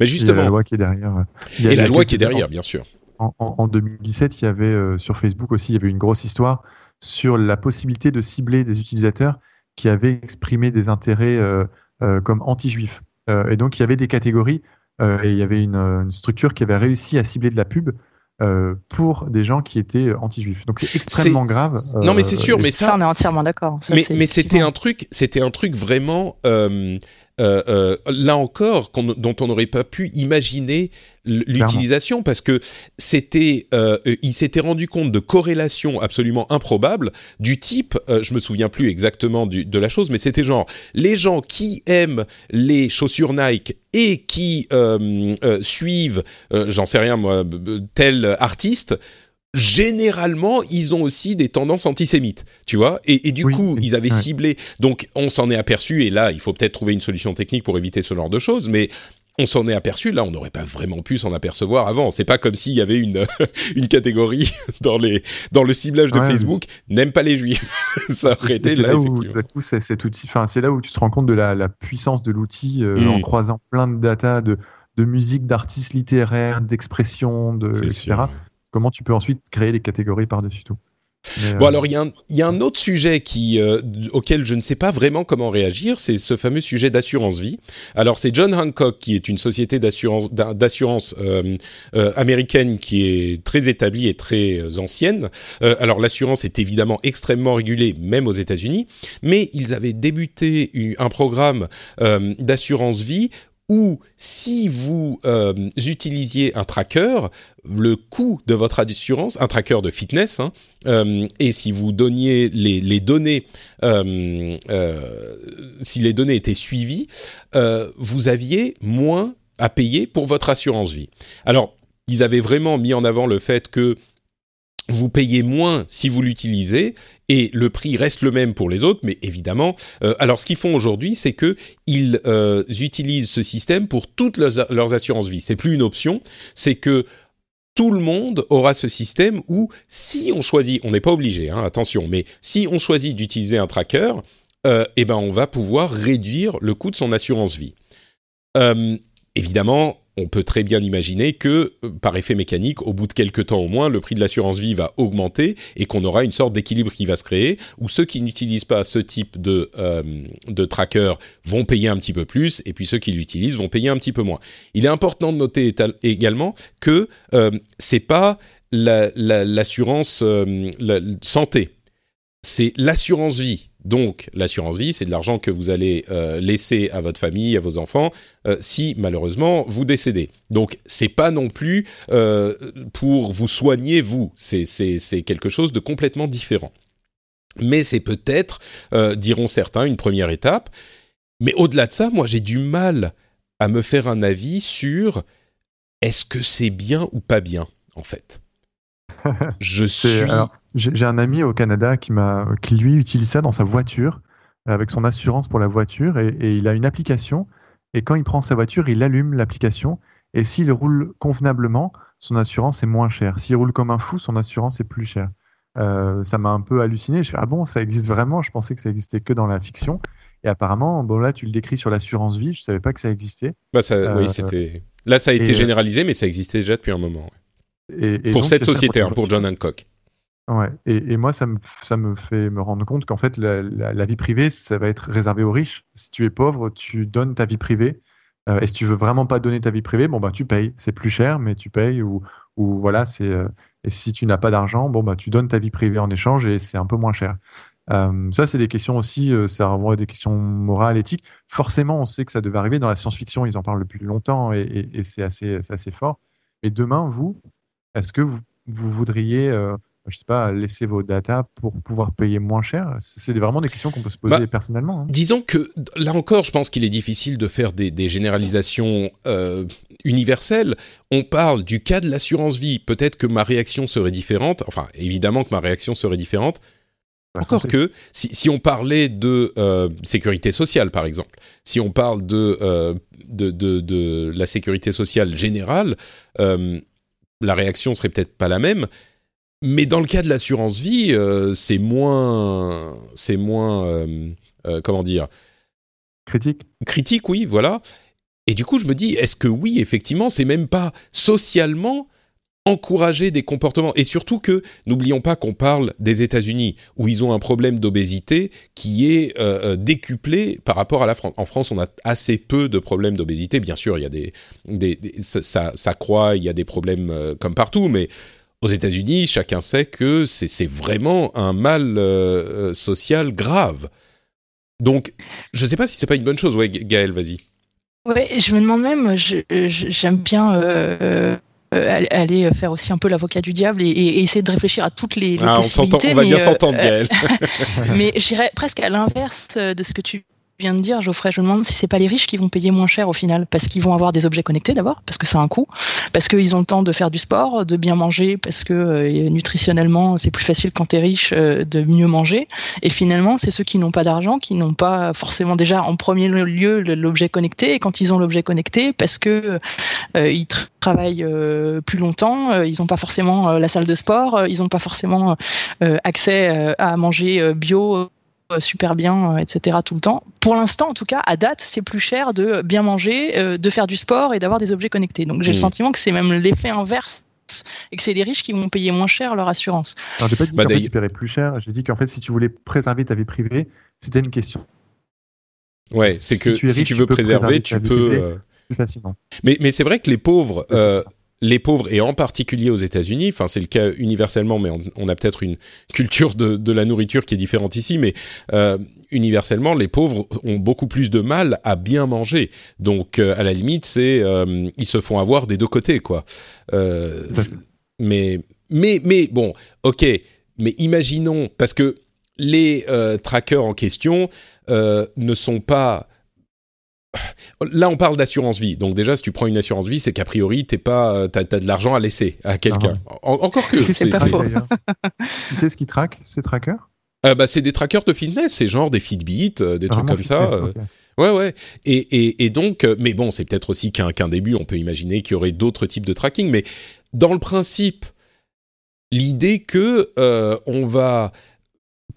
Mais justement a la loi qui est derrière il y a, et la loi qui est derrière bien sûr. en, en, en 2017 il y avait sur Facebook aussi il y avait une grosse histoire sur la possibilité de cibler des utilisateurs qui avaient exprimé des intérêts euh, euh, comme anti-juifs. Euh, et donc, il y avait des catégories et il y avait une, une, structure qui avait réussi à cibler de la pub pour des gens qui étaient anti-juifs. Donc c'est extrêmement grave. non, mais c'est sûr, mais ça, ça, on est entièrement d'accord. Mais, mais c'était un truc, c'était un truc vraiment euh, euh, là encore, dont on n'aurait pas pu imaginer l'utilisation parce que c'était, euh, il s'était rendu compte de corrélations absolument improbables du type, euh, je me souviens plus exactement du, de la chose, mais c'était genre les gens qui aiment les chaussures Nike et qui euh, euh, suivent, j'en sais rien moi, tel artiste généralement, ils ont aussi des tendances antisémites, tu vois. Et, et, du oui, coup, oui, ils avaient ouais. ciblé. Donc, on s'en est aperçu. Et là, il faut peut-être trouver une solution technique pour éviter ce genre de choses. Mais on s'en est aperçu. Là, on n'aurait pas vraiment pu s'en apercevoir avant. C'est pas comme s'il y avait une une catégorie dans les dans le ciblage de ouais, Facebook n'aime pas les juifs. Ça aurait été là, là où c'est cet outil. Enfin, c'est là où tu te rends compte de la, la puissance de l'outil euh, mm. en croisant plein de data de de musique, d'artistes littéraires, d'expression, de etc. Sûr, ouais comment tu peux ensuite créer des catégories par-dessus tout. Mais bon, euh... alors il y, y, a un autre sujet qui, euh, auquel je ne sais pas vraiment comment réagir, c'est ce fameux sujet d'assurance vie. Alors c'est John Hancock qui est une société d'assurance d'assurance euh, américaine qui est très établie et très ancienne. Alors l'assurance est évidemment extrêmement régulée, même aux États-Unis, mais ils avaient débuté un programme d'assurance vie ou si vous euh, utilisiez un tracker, le coût de votre assurance, un tracker de fitness, hein, euh, et si vous donniez les, données, euh, si les données étaient suivies, vous aviez moins à payer pour votre assurance vie. Alors, ils avaient vraiment mis en avant le fait que vous payez moins si vous l'utilisez et le prix reste le même pour les autres, mais évidemment, euh, alors ce qu'ils font aujourd'hui, c'est que ils euh, utilisent ce système pour toutes leurs, assurances vie. C'est plus une option, c'est que tout le monde aura ce système où si on choisit, on n'est pas obligé, hein, attention, mais si on choisit d'utiliser un tracker, euh, eh ben on va pouvoir réduire le coût de son assurance vie. Évidemment, on peut très bien imaginer que, par effet mécanique, au bout de quelques temps au moins, le prix de l'assurance vie va augmenter et qu'on aura une sorte d'équilibre qui va se créer, où ceux qui n'utilisent pas ce type de, euh, tracker vont payer un petit peu plus, et puis ceux qui l'utilisent vont payer un petit peu moins. Il est important de noter également que euh, c'est pas l'assurance la, la, euh, santé, c'est l'assurance vie donc, l'assurance vie, c'est de l'argent que vous allez euh, laisser à votre famille, à vos enfants, euh, si malheureusement vous décédez. Donc, c'est pas non plus euh, pour vous soigner vous. C'est quelque chose de complètement différent. Mais c'est peut-être, diront certains, une première étape. Mais au-delà de ça, moi, j'ai du mal à me faire un avis sur est-ce que c'est bien ou pas bien, en fait? Je suis. Alors j'ai un ami au Canada qui, lui utilise ça dans sa voiture avec son assurance pour la voiture et, et, il a une application et quand il prend sa voiture, il allume l'application et s'il roule convenablement, son assurance est moins chère. S'il roule comme un fou, son assurance est plus chère. Euh, ça m'a un peu halluciné. Je fais ah bon, ça existe vraiment? Je pensais que ça existait que dans la fiction. Et apparemment, bon là, tu le décris sur l'assurance vie. Je savais pas que ça existait. Bah ça, euh, oui, c'était. Là, ça a été et, généralisé, mais ça existait déjà depuis un moment. Ouais. Et, pour donc, cette société, hein, pour John Hancock. Ouais, et, et, moi, ça me, ça me fait me rendre compte qu'en fait, la, la, vie privée, ça va être réservé aux riches. Si tu es pauvre, tu donnes ta vie privée. Euh, et si tu veux vraiment pas donner ta vie privée, bon, bah, tu payes. C'est plus cher, mais tu payes. Ou, ou voilà, c'est. Euh, et si tu n'as pas d'argent, bon, bah, tu donnes ta vie privée en échange et c'est un peu moins cher. Euh, ça, c'est des questions aussi, euh, ça renvoie des questions morales, éthiques. Forcément, on sait que ça devait arriver. Dans la science-fiction, ils en parlent depuis longtemps et, et, c'est assez, assez fort. Et demain, vous, est-ce que vous, vous voudriez je sais pas, laisser vos data pour pouvoir payer moins cher C'est vraiment des questions qu'on peut se poser bah, personnellement. Hein. Disons que là encore, je pense qu'il est difficile de faire des, des généralisations euh, universelles. On parle du cas de l'assurance vie. Peut-être que ma réaction serait différente. Enfin, évidemment que ma réaction serait différente. Encore que, si, si, on parlait de euh, sécurité sociale, par exemple, si on parle de, euh, de, de, de, la sécurité sociale générale, la réaction serait peut-être pas la même. Mais dans le cas de l'assurance vie, euh, c'est moins, c'est moins, euh, euh, comment dire, critique. Critique, oui, voilà. Et du coup, je me dis, est-ce que oui, effectivement, c'est même pas socialement encourager des comportements? Et surtout que n'oublions pas qu'on parle des États-Unis où ils ont un problème d'obésité qui est euh, décuplé par rapport à la France. En France, on a assez peu de problèmes d'obésité. Bien sûr, il y a des, des, des ça, ça, croît, il y a des problèmes euh, comme partout, mais aux États-Unis, chacun sait que c'est vraiment un mal euh, social grave. Donc, je ne sais pas si c'est pas une bonne chose. Ouais, Gaël, vas-y. Ouais, je me demande même. J'aime bien. Euh, euh, aller faire aussi un peu l'avocat du diable et, et, essayer de réfléchir à toutes les, les ah, possibilités. On, on va bien s'entendre, Gaël. mais je dirais presque à l'inverse de ce que tu de dire, Geoffrey, je me demande si c'est pas les riches qui vont payer moins cher au final, parce qu'ils vont avoir des objets connectés d'abord, parce que c'est un coût, parce qu'ils ont le temps de faire du sport, de bien manger, parce que euh, nutritionnellement c'est plus facile quand t'es riche euh, de mieux manger. Et finalement, c'est ceux qui n'ont pas d'argent, qui n'ont pas forcément déjà en premier lieu l'objet connecté, et quand ils ont l'objet connecté, parce que euh, ils tra travaillent plus longtemps, ils n'ont pas forcément la salle de sport, ils n'ont pas forcément accès à manger bio super bien, etc. tout le temps. Pour l'instant, en tout cas, à date, c'est plus cher de bien manger, euh, de faire du sport et d'avoir des objets connectés. Donc j'ai mmh. le sentiment que c'est même l'effet inverse et que c'est les riches qui vont payer moins cher leur assurance. Alors j'ai pas dit bah, qu'en fait, tu paierais plus cher, j'ai dit qu'en fait si tu voulais préserver ta vie privée, c'était une question. Ouais, c'est que si tu, riche, si tu veux tu préserver, tu peux... Privée, euh... plus facilement. Mais, mais c'est vrai que les pauvres... Euh, les pauvres, et en particulier aux États-Unis, enfin c'est le cas universellement, mais on, on a peut-être une culture de, de, la nourriture qui est différente ici, mais euh, universellement, les pauvres ont beaucoup plus de mal à bien manger. Donc euh, à la limite, c'est euh, ils se font avoir des deux côtés, quoi. Mais mais mais bon, ok. Mais imaginons parce que les trackers en question ne sont pas Là, on parle d'assurance vie. Donc déjà, si tu prends une assurance vie, c'est qu'a priori, t'es pas, t'as, as de l'argent à laisser à quelqu'un. Ah. En, encore que. C'est, c'est... tu sais ce qui traque ces trackers? Euh, bah, c'est des trackers de fitness, c'est genre des Fitbit, euh, des trucs comme ça. Euh, okay. Ouais, ouais. Et, et, et donc, euh, mais bon, c'est peut-être aussi qu'un, qu'un début. On peut imaginer qu'il y aurait d'autres types de tracking, mais dans le principe, l'idée que euh, on va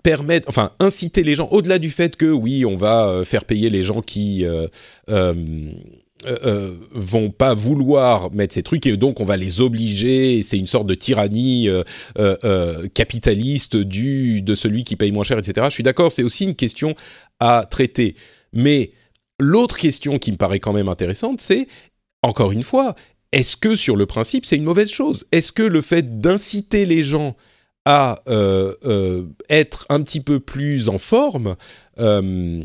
permettre, enfin inciter les gens, au-delà du fait que oui, on va euh, faire payer les gens qui euh, euh, euh, vont pas vouloir mettre ces trucs et donc on va les obliger. C'est une sorte de tyrannie capitaliste du de celui qui paye moins cher, etc. Je suis d'accord, c'est aussi une question à traiter. Mais l'autre question qui me paraît quand même intéressante, c'est encore une fois, est-ce que sur le principe c'est une mauvaise chose? Est-ce que le fait d'inciter les gens à euh, euh, être un petit peu plus en forme. Euh,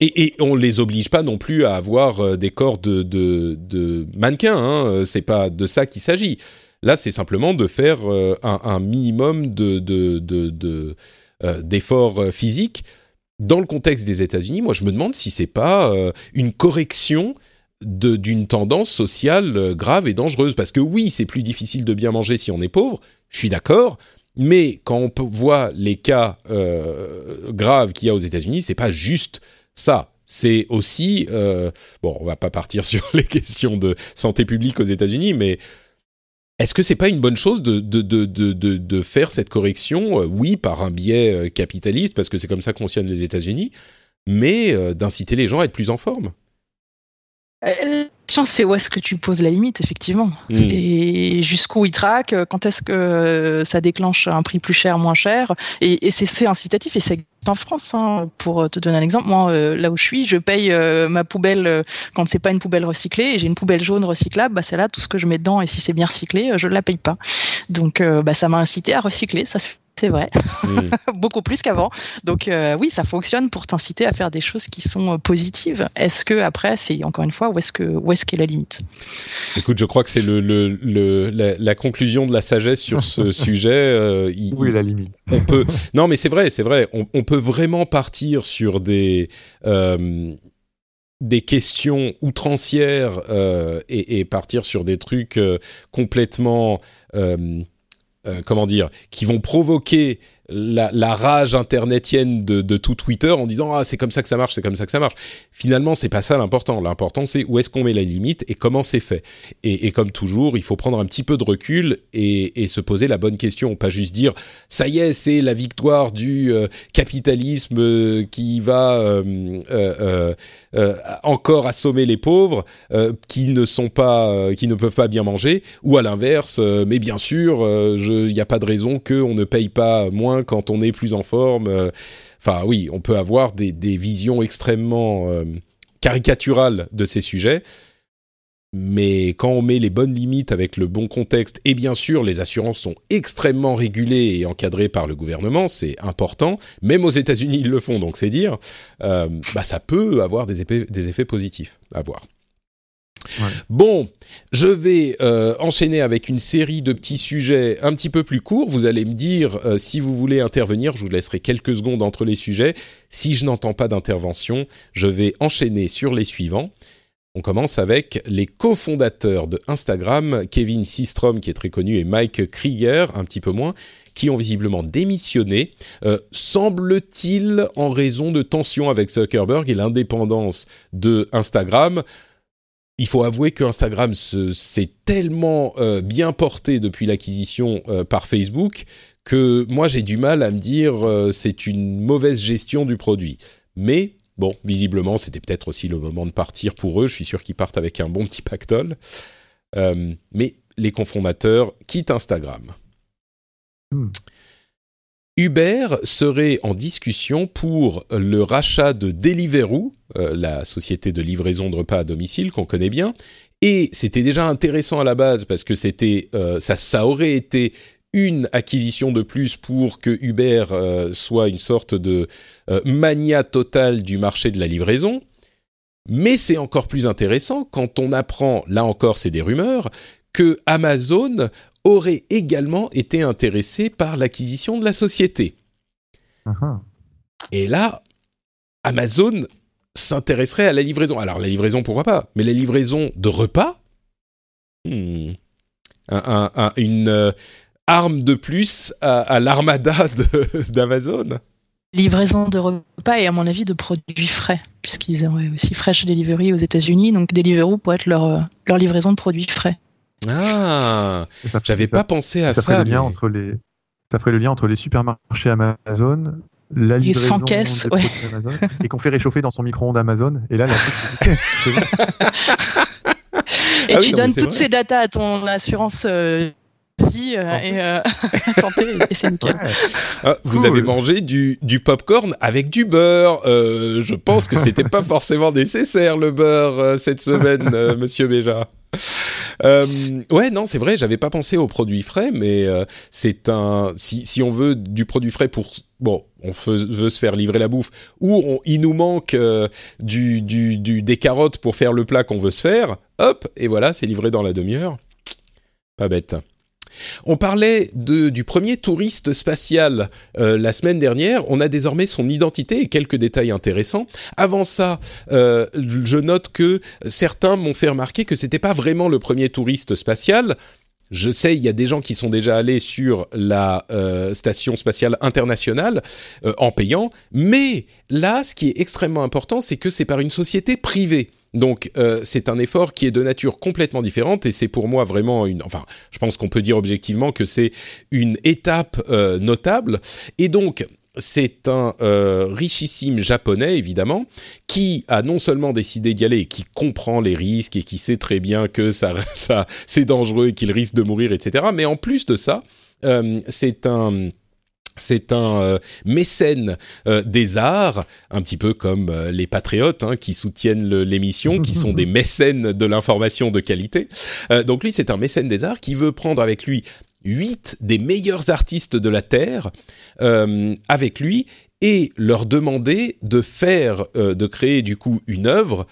et, et, on les oblige pas non plus à avoir des corps de, mannequins. Hein, c'est pas de ça qu'il s'agit. Là, c'est simplement de faire un, minimum de, de, de d'efforts physiques. Dans le contexte des États-Unis, moi, je me demande si c'est pas une correction d'une tendance sociale grave et dangereuse. Parce que oui, c'est plus difficile de bien manger si on est pauvre. Je suis d'accord. Mais quand on voit les cas euh, graves qu'il y a aux États-Unis, c'est pas juste ça. C'est aussi euh, bon, on va pas partir sur les questions de santé publique aux États-Unis, mais est-ce que c'est pas une bonne chose de, de, de, de, de faire cette correction Oui, par un biais euh, capitaliste, parce que c'est comme ça que fonctionnent les États-Unis, mais euh, d'inciter les gens à être plus en forme? Euh, c'est où est-ce que tu poses la limite, effectivement? Mmh. Et jusqu'où il traque, quand est-ce que ça déclenche un prix plus cher, moins cher? Et, et c'est incitatif, et c'est en France. Hein, pour te donner un exemple, moi, euh, là où je suis, je paye euh, ma poubelle euh, quand c'est pas une poubelle recyclée, et j'ai une poubelle jaune recyclable, bah, c'est là tout ce que je mets dedans, et si c'est bien recyclé, je la paye pas. Donc, bah, ça m'a incité à recycler. Ça, c'est vrai, mmh. beaucoup plus qu'avant. Donc euh, oui, ça fonctionne pour t'inciter à faire des choses qui sont euh, positives. Est-ce que après, c'est encore une fois, où est-ce que où est-ce qu'est la limite? Écoute, je crois que c'est le, le, le la, la, conclusion de la sagesse sur ce sujet. Euh, il, oui, la limite? On peut. Non, mais c'est vrai, c'est vrai. On, on, peut vraiment partir sur des euh, des questions outrancières euh, et, partir sur des trucs complètement euh, comment dire, qui vont provoquer la, rage internetienne de, tout Twitter en disant ah c'est comme ça que ça marche, c'est comme ça que ça marche. Finalement, c'est pas ça l'important. L'important c'est où est-ce qu'on met la limite et comment c'est fait. Et, comme toujours, il faut prendre un petit peu de recul et, se poser la bonne question, pas juste dire ça y est, c'est la victoire du euh, capitalisme euh, qui va euh, encore assommer les pauvres qui ne sont pas, qui ne peuvent pas bien manger, ou à l'inverse, mais bien sûr, il n'y a pas de raison qu'on ne paye pas moins quand on est plus en forme. Euh, enfin, oui, on peut avoir des, visions extrêmement euh, caricaturales de ces sujets. Mais quand on met les bonnes limites avec le bon contexte, et bien sûr les assurances sont extrêmement régulées et encadrées par le gouvernement, c'est important, même aux États-Unis ils le font, donc c'est dire, euh, bah, ça peut avoir des effets positifs à voir. Bon, je vais euh, enchaîner avec une série de petits sujets un petit peu plus courts. Vous allez me dire euh, si vous voulez intervenir. Je vous laisserai quelques secondes entre les sujets. Si je n'entends pas d'intervention, je vais enchaîner sur les suivants. On commence avec les cofondateurs de Instagram, Kevin Systrom qui est très connu et Mike Krieger un petit peu moins, qui ont visiblement démissionné, euh, semble-t-il en raison de tensions avec Zuckerberg et l'indépendance de Instagram il faut avouer que Instagram s'est tellement euh, bien porté depuis l'acquisition euh, par Facebook que moi j'ai du mal à me dire euh, c'est une mauvaise gestion du produit. Mais bon, visiblement c'était peut-être aussi le moment de partir pour eux. Je suis sûr qu'ils partent avec un bon petit pactole. mais les cofondateurs quittent Instagram. Hmm. Uber serait en discussion pour le rachat de Deliveroo, euh, la société de livraison de repas à domicile qu'on connaît bien. Et c'était déjà intéressant à la base parce que c'était euh, ça, aurait été une acquisition de plus pour que Uber euh, soit une sorte de mania totale du marché de la livraison. Mais c'est encore plus intéressant quand on apprend, là encore c'est des rumeurs, que Amazon aurait également été intéressé par l'acquisition de la société. Uh-huh. Et là, Amazon s'intéresserait à la livraison. Alors la livraison, pourquoi pas? Mais la livraison de repas hmm. Une euh, arme de plus à, l'armada d'Amazon Livraison de repas et à mon avis de produits frais, puisqu'ils auraient aussi Fresh Delivery aux États-Unis, donc Deliveroo pourrait être leur, euh, leur livraison de produits frais. Ah, j'avais pas pensé à ça. Ça ferait le lien entre les, ça ferait le lien entre les supermarchés Amazon, la livraison ouais. Amazon, et qu'on fait réchauffer dans son micro-ondes Amazon. Et là, la Et ah tu donnes toutes ces datas à ton assurance euh, vie euh, et euh, santé et c'est nickel. Ah, vous avez mangé du, du popcorn avec du beurre. je pense que c'était pas forcément nécessaire le beurre cette semaine, Monsieur Béja. Euh, ouais, non, c'est vrai, j'avais pas pensé aux produits frais, mais euh, c'est un. Si, on veut du produit frais pour. Bon, on veut, se faire livrer la bouffe, ou on, il nous manque euh, du, du, des carottes pour faire le plat qu'on veut se faire, hop, et voilà, c'est livré dans la demi-heure. Pas bête. On parlait du premier touriste spatial euh, la semaine dernière. On a désormais son identité et quelques détails intéressants. Avant ça, euh, je note que certains m'ont fait remarquer que c'était pas vraiment le premier touriste spatial. Je sais, il y a des gens qui sont déjà allés sur la euh, station spatiale internationale en payant, mais là, ce qui est extrêmement important, c'est que c'est par une société privée. Donc euh, c'est un effort qui est de nature complètement différente et c'est pour moi vraiment une... Enfin, je pense qu'on peut dire objectivement que c'est une étape euh, notable. Et donc c'est un euh, richissime japonais, évidemment, qui a non seulement décidé d'y aller et qui comprend les risques et qui sait très bien que ça, ça c'est dangereux et qu'il risque de mourir, etc. Mais en plus de ça, c'est un c'est un euh, mécène euh, des arts, un petit peu comme euh, les patriotes hein, qui soutiennent l'émission, qui sont des mécènes de l'information de qualité. donc lui, c'est un mécène des arts qui veut prendre avec lui huit des meilleurs artistes de la Terre avec lui et leur demander de faire, de créer du coup une œuvre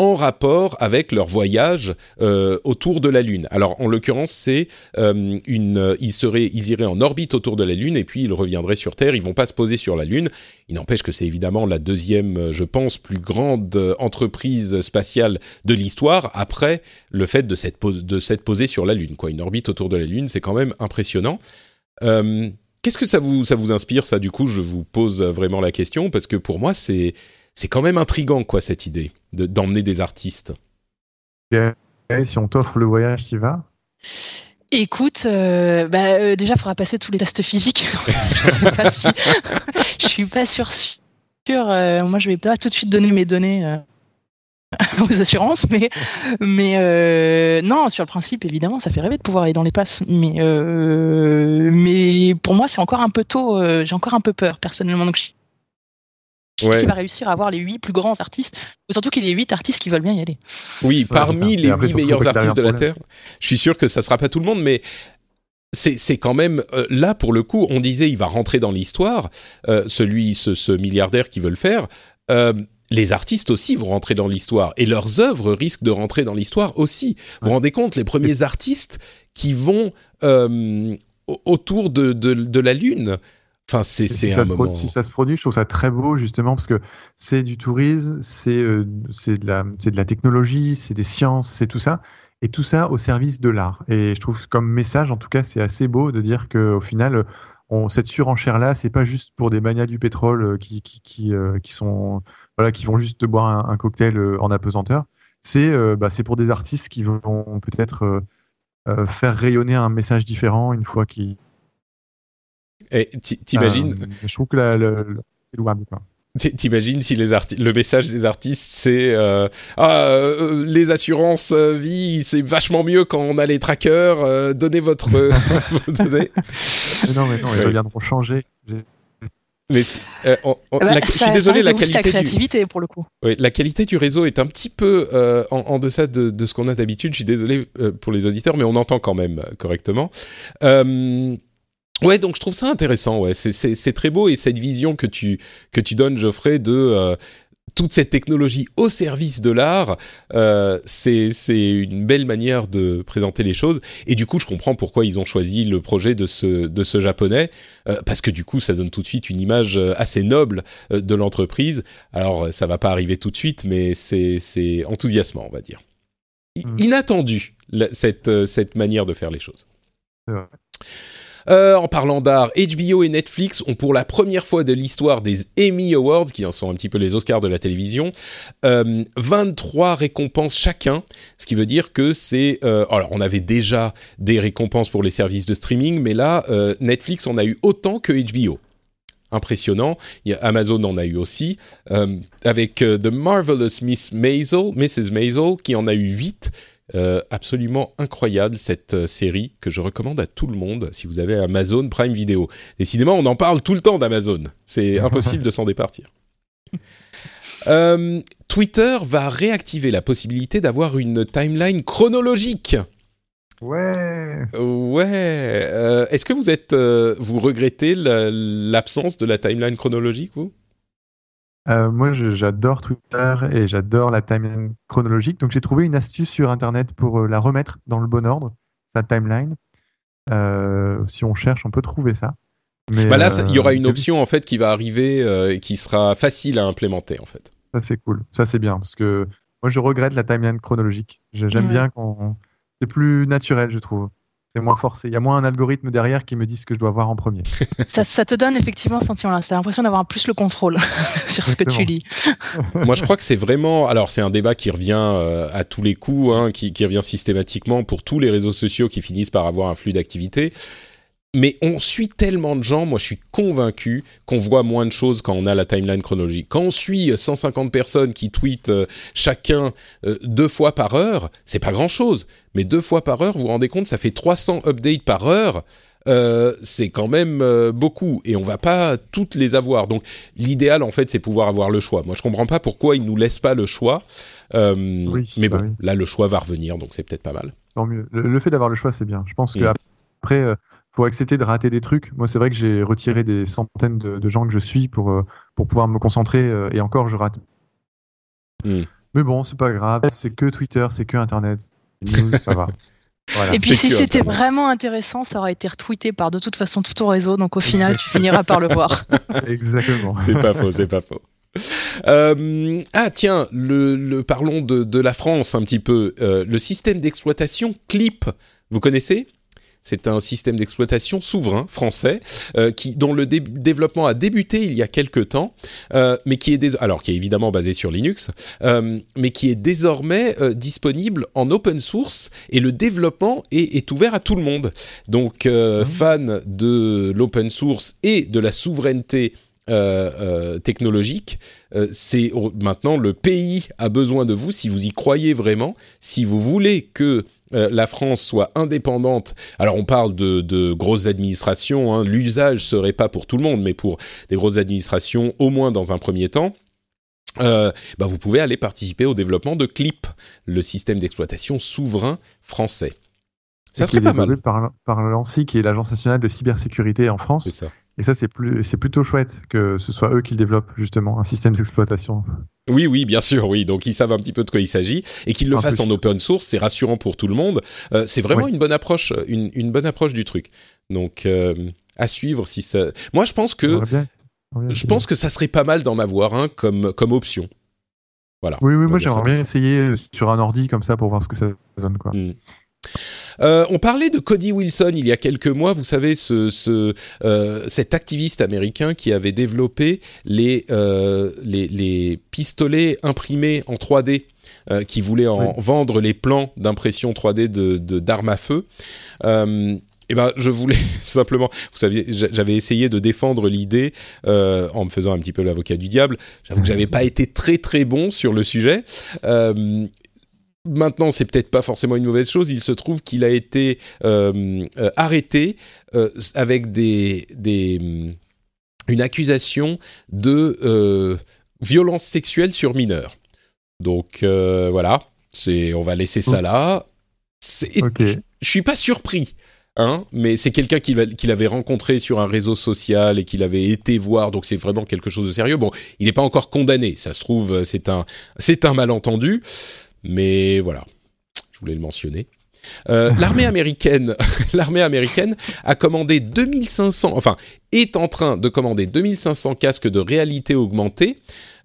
en rapport avec leur voyage euh, autour de la Lune. Alors en l'occurrence, c'est euh, une, ils seraient, ils iraient en orbite autour de la Lune et puis ils reviendraient sur Terre. Ils vont pas se poser sur la Lune. Il n'empêche que c'est évidemment la deuxième, je pense, plus grande entreprise spatiale de l'histoire après le fait de s'être, posé sur la Lune. Quoi, une orbite autour de la Lune, c'est quand même impressionnant. Euh, Qu'est-ce que ça vous, ça vous inspire, ça? Du coup, je vous pose vraiment la question, parce que pour moi, c'est, c'est quand même intrigant, quoi, cette idée de, d'emmener des artistes. si on t'offre le voyage, tu vas? Écoute, euh, bah, euh, déjà, il faudra passer tous les tests physiques. je suis pas sûre. Euh, moi, je vais pas tout de suite donner mes données aux assurances, mais, mais euh, non, sur le principe, évidemment, ça fait rêver de pouvoir aller dans les passes. Mais, euh, mais pour moi, c'est encore un peu tôt. Euh, j'ai encore un peu peur, personnellement. Donc, je ouais. va réussir à avoir les huit plus grands artistes, ou surtout qu'il y ait huit artistes qui veulent bien y aller. Oui, parmi les huit meilleurs artistes de la Terre, je suis sûr que ça sera pas tout le monde, mais c'est quand même là pour le coup. On disait il va rentrer dans l'histoire, celui, ce, ce, milliardaire qui veut le faire les artistes aussi vont rentrer dans l'histoire et leurs œuvres risquent de rentrer dans l'histoire aussi. Vous vous rendez compte, les premiers artistes qui vont euh, autour de, de, la Lune. Enfin, c'est si un moment. Si ça se produit, je trouve ça très beau justement parce que c'est du tourisme, c'est euh, de, la, de la technologie, c'est des sciences, c'est tout ça. Et tout ça au service de l'art. Et je trouve comme message, en tout cas, c'est assez beau de dire qu'au final, on, cette surenchère-là, c'est pas juste pour des manias du pétrole euh, qui, qui, qui, qui sont voilà, qui vont juste boire un, cocktail euh, en apesanteur. C'est euh, bah, pour des artistes qui vont peut-être euh, faire rayonner un message différent une fois qu'ils. Et t'imagines Je trouve que c'est louable. T'imagines si les le message des artistes c'est ah les assurances vie c'est vachement mieux quand on a les trackers donnez votre données. non mais non ils viendront changer mais euh, bah, je suis désolé, la qualité créativité pour le coup. Oui, la qualité du réseau est un petit peu euh, en, deçà de, de ce qu'on a d'habitude. Je suis désolé euh, pour les auditeurs, mais on entend quand même correctement. Ouais, donc je trouve ça intéressant. Ouais, c'est très beau et cette vision que tu que tu donnes, Geoffrey, de toute cette technologie au service de l'art, euh, c'est une belle manière de présenter les choses. Et du coup, je comprends pourquoi ils ont choisi le projet de ce, de ce japonais, euh, parce que du coup, ça donne tout de suite une image euh, assez noble euh, de l'entreprise. Alors, ça va pas arriver tout de suite, mais c'est enthousiasmant, on va dire. Mm. Inattendu, cette, cette manière de faire les choses. Euh, en parlant d'art, HBO et Netflix ont pour la première fois de l'histoire des Emmy Awards, qui en sont un petit peu les Oscars de la télévision, 23 euh, récompenses chacun, ce qui veut dire que c'est... Euh, alors, on avait déjà des récompenses pour les services de streaming, mais là, Netflix en a eu autant que HBO impressionnant. Amazon en a eu aussi, avec The Marvelous Miss Maisel, Mrs. Maisel, qui en a eu 8, euh, absolument incroyable cette euh, série que je recommande à tout le monde si vous avez Amazon Prime Video. Décidément, on en parle tout le temps d'Amazon. C'est impossible de s'en départir. Euh, Twitter va réactiver la possibilité d'avoir une timeline chronologique. Ouais. Ouais. Est-ce que vous êtes, vous regrettez l'absence de la timeline chronologique, vous? Euh, moi, j'adore Twitter et j'adore la timeline chronologique. Donc, j'ai trouvé une astuce sur Internet pour euh, la remettre dans le bon ordre, sa timeline. Euh, si on cherche, on peut trouver ça. Mais, bah là, il y aura une option en fait qui va arriver et qui sera facile à implémenter en fait. Ça c'est cool, ça c'est bien parce que moi je regrette la timeline chronologique. J'aime bien quand c'est plus naturel, je trouve c'est moins forcé. Il y a moins un algorithme derrière qui me dit ce que je dois voir en premier. ça, te donne effectivement ce sentiment-là. C'est l'impression d'avoir plus le contrôle sur ce que tu lis. Moi, je crois que c'est vraiment. Alors, c'est un débat qui revient euh, à tous les coups, hein, qui, qui, revient systématiquement pour tous les réseaux sociaux qui finissent par avoir un flux d'activité mais on suit tellement de gens, moi je suis convaincu qu'on voit moins de choses quand on a la timeline chronologique. Quand on suit 150 personnes qui tweetent euh, chacun euh, deux fois par heure, c'est pas grand-chose. Mais deux fois par heure, vous vous rendez compte, ça fait 300 updates par heure. Euh, c'est quand même beaucoup et on va pas toutes les avoir. Donc l'idéal en fait c'est pouvoir avoir le choix. Moi je comprends pas pourquoi ils nous laissent pas le choix. mais bah bon, là le choix va revenir donc c'est peut-être pas mal. Tant mieux. Le, fait d'avoir le choix c'est bien. Je pense que après faut accepter de rater des trucs. Moi, c'est vrai que j'ai retiré des centaines de, gens que je suis pour, euh, pour pouvoir me concentrer euh, et encore, je rate. Hmm. Mais bon, c'est pas grave, c'est que Twitter, c'est que Internet. ça va. Et puis si c'était vraiment intéressant, ça aurait été retweeté par de toute façon tout ton réseau, donc au final tu finiras par le voir. Exactement. C'est pas faux, c'est pas faux. Euh, ah tiens, le, parlons de, de, la France un petit peu. le système d'exploitation Clip, vous connaissez? C'est un système d'exploitation souverain français euh, qui, dont le développement a débuté il y a quelques temps, euh, mais qui est alors qui est évidemment basé sur Linux, euh, mais qui est désormais disponible en open source et le développement est, est ouvert à tout le monde. Donc, mmh. fan de l'open source et de la souveraineté technologique, c'est maintenant le pays a besoin de vous si vous y croyez vraiment, si vous voulez que euh, la France soit indépendante. Alors on parle de, grosses administrations, hein. l'usage serait pas pour tout le monde, mais pour des grosses administrations, au moins dans un premier temps. Euh, bah, vous pouvez aller participer au développement de CLIP, le système d'exploitation souverain français. Ça serait pas mal. Par, par l'ANSI, qui est l'Agence nationale de cybersécurité en France. C'est ça. Et ça, c'est plus, c'est plutôt chouette que ce soit eux qui le développent, justement, un système d'exploitation. Oui, oui, bien sûr, oui. Donc, ils savent un petit peu de quoi il s'agit. Et qu'ils le fassent en open source, c'est rassurant pour tout le monde. Euh, c'est vraiment une bonne approche, une, bonne approche du truc. Donc, euh, à suivre si ça. Moi, je pense que. je pense que ça serait pas mal d'en avoir un comme, comme option. Voilà. Oui, oui, moi j'aimerais bien essayer sur un ordi comme ça pour voir ce que ça donne. Quoi. Hmm. Euh, on parlait de Cody Wilson il y a quelques mois, vous savez, ce, euh, cet activiste américain qui avait développé les, euh, les, pistolets imprimés en 3D. qui voulait en vendre les plans d'impression 3D de d'armes à feu. Eh ben, je voulais simplement, vous savez, j'avais essayé de défendre l'idée en me faisant un petit peu l'avocat du diable. J'avoue que j'avais pas été très très bon sur le sujet. Maintenant, c'est peut-être pas forcément une mauvaise chose. Il se trouve qu'il a été euh, euh, arrêté euh, avec des, des, une accusation de violence sexuelle sur mineurs. Donc voilà, c'est on va laisser ça là. Je, suis pas surpris. Hein, mais c'est quelqu'un qu'il avait rencontré sur un réseau social et qu'il avait été voir, donc c'est vraiment quelque chose de sérieux. Bon, il n'est pas encore condamné, ça se trouve, c'est un, c'est un malentendu. Mais voilà, je voulais le mentionner. Euh, l'armée américaine, l'armée américaine a commandé 2500, enfin est en train de commander 2500 casques de réalité augmentée.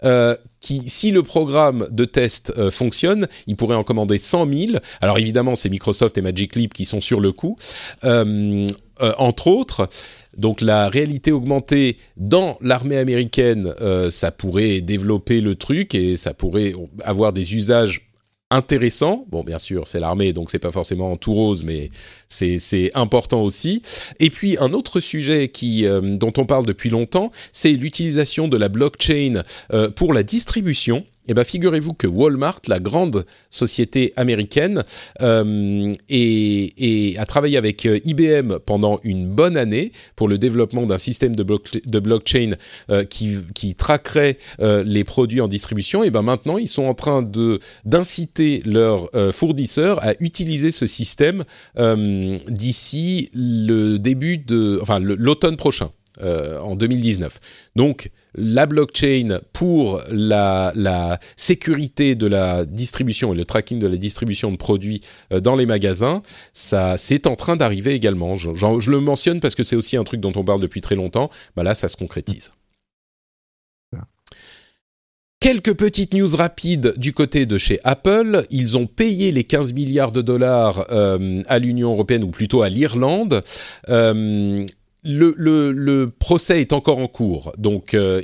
Euh, qui, si le programme de test euh, fonctionne, il pourrait en commander 100 000. Alors évidemment, c'est Microsoft et Magic Leap qui sont sur le coup, entre autres. Donc la réalité augmentée dans l'armée américaine, ça pourrait développer le truc et ça pourrait avoir des usages intéressant. Bon, bien sûr, c'est l'armée, donc c'est pas forcément tout rose, mais c'est important aussi. Et puis un autre sujet qui euh, dont on parle depuis longtemps, c'est l'utilisation de la blockchain euh, pour la distribution eh bien, figurez-vous que Walmart, la grande société américaine, euh, a travaillé avec euh, IBM pendant une bonne année pour le développement d'un système de, blockchain euh, qui, traquerait les produits en distribution. Et ben maintenant, ils sont en train d'inciter leurs fournisseurs à utiliser ce système d'ici le début de, enfin, l'automne prochain. en 2019. Donc la blockchain pour la, sécurité de la distribution et le tracking de la distribution de produits euh, dans les magasins, ça c'est en train d'arriver également. Je, le mentionne parce que c'est aussi un truc dont on parle depuis très longtemps. Bah là, ça se concrétise. Quelques petites news rapides du côté de chez Apple. Ils ont payé les 15 milliards de dollars euh, à l'Union européenne, ou plutôt à l'Irlande. Euh, le, procès est encore en cours, donc euh,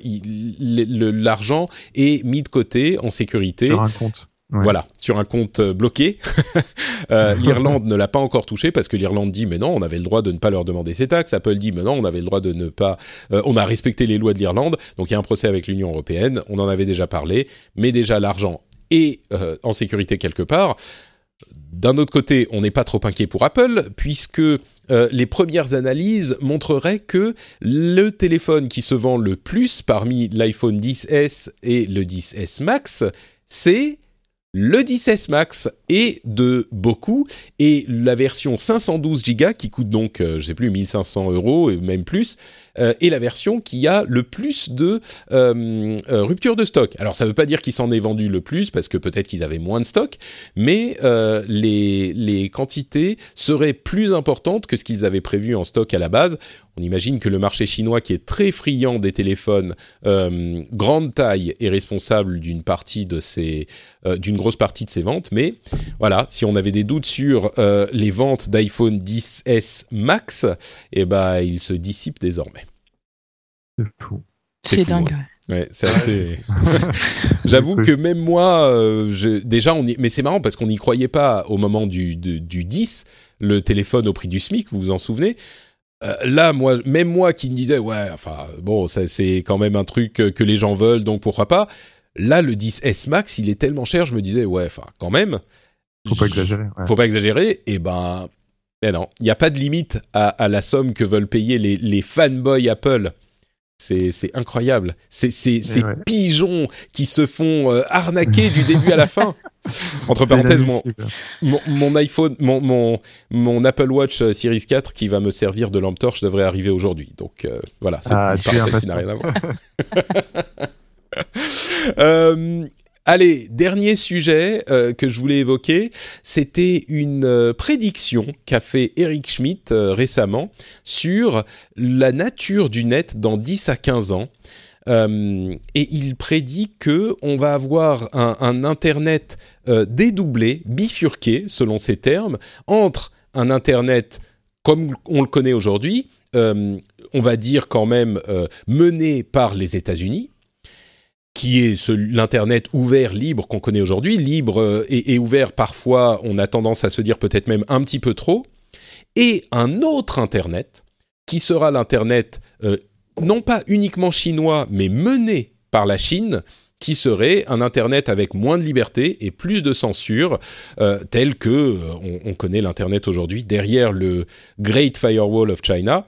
l'argent est mis de côté en sécurité. Sur un compte. Voilà, sur un compte euh, bloqué. Euh, L'Irlande ne l'a pas encore touché parce que l'Irlande dit mais non, on avait le droit de ne pas leur demander ces taxes. Apple dit mais non, on avait le droit de ne pas. on a respecté les lois de l'Irlande, donc il y a un procès avec l'Union européenne. On en avait déjà parlé, mais déjà l'argent est en sécurité quelque part. D'un autre côté, on n'est pas trop inquiet pour Apple, puisque euh, les premières analyses montreraient que le téléphone qui se vend le plus parmi l'iPhone 10S et le 10S Max, c'est le 10S Max est de beaucoup. Et la version 512 Go qui coûte donc, euh, je sais plus, 1500 euros et même plus, euh, est la version qui a le plus de euh, rupture de stock. Alors ça ne veut pas dire qu'il s'en est vendu le plus parce que peut-être qu'ils avaient moins de stock, mais les, les quantités seraient plus importantes que ce qu'ils avaient prévu en stock à la base. on imagine que le marché chinois, qui est très friand des téléphones euh, grande taille, est responsable d'une partie de ces, euh, d'une grosse partie de ces ventes. Mais voilà, si on avait des doutes sur euh, les ventes d'iPhone 10s Max, eh ben, ils se dissipent désormais. C'est fou. C'est fou, dingue. ouais. Ouais, c'est assez. J'avoue que même moi, euh, je- déjà, on y... mais c'est marrant parce qu'on n'y croyait pas au moment du, du, du 10, le téléphone au prix du SMIC, vous vous en souvenez? Euh, Là, moi, même moi qui me disais, ouais, enfin, bon, ça, c'est quand même un truc que les gens veulent, donc pourquoi pas. Là, le 10S Max, il est tellement cher, je me disais, ouais, enfin, quand même. Faut pas exagérer. ouais. Faut pas exagérer. Et ben, non, il n'y a pas de limite à, à la somme que veulent payer les, les fanboys Apple. C'est incroyable. C'est ces ouais. pigeons qui se font euh, arnaquer du début à la fin. Entre parenthèses, mon, inadmissible. mon, mon iPhone, mon, mon, mon Apple Watch euh, Series 4 qui va me servir de lampe torche devrait arriver aujourd'hui. Donc euh, voilà, c'est Ah, une parenthèse qui n'a rien à voir. Euh, allez, dernier sujet euh, que je voulais évoquer, c'était une euh, prédiction qu'a fait Eric Schmidt euh, récemment sur la nature du net dans 10 à 15 ans. Et il prédit que on va avoir un, un internet dédoublé, bifurqué, selon ses termes, entre un internet comme on le connaît aujourd'hui, on va dire quand même mené par les États-Unis, qui est l'internet ouvert, libre qu'on connaît aujourd'hui, libre euh, et, ouvert parfois, on a tendance à se dire peut-être même un petit peu trop, et un autre internet qui sera l'internet euh, non pas uniquement chinois, mais mené par la Chine, qui serait un internet avec moins de liberté et plus de censure, euh, tel que on connaît l'internet aujourd'hui derrière le Great Firewall of China.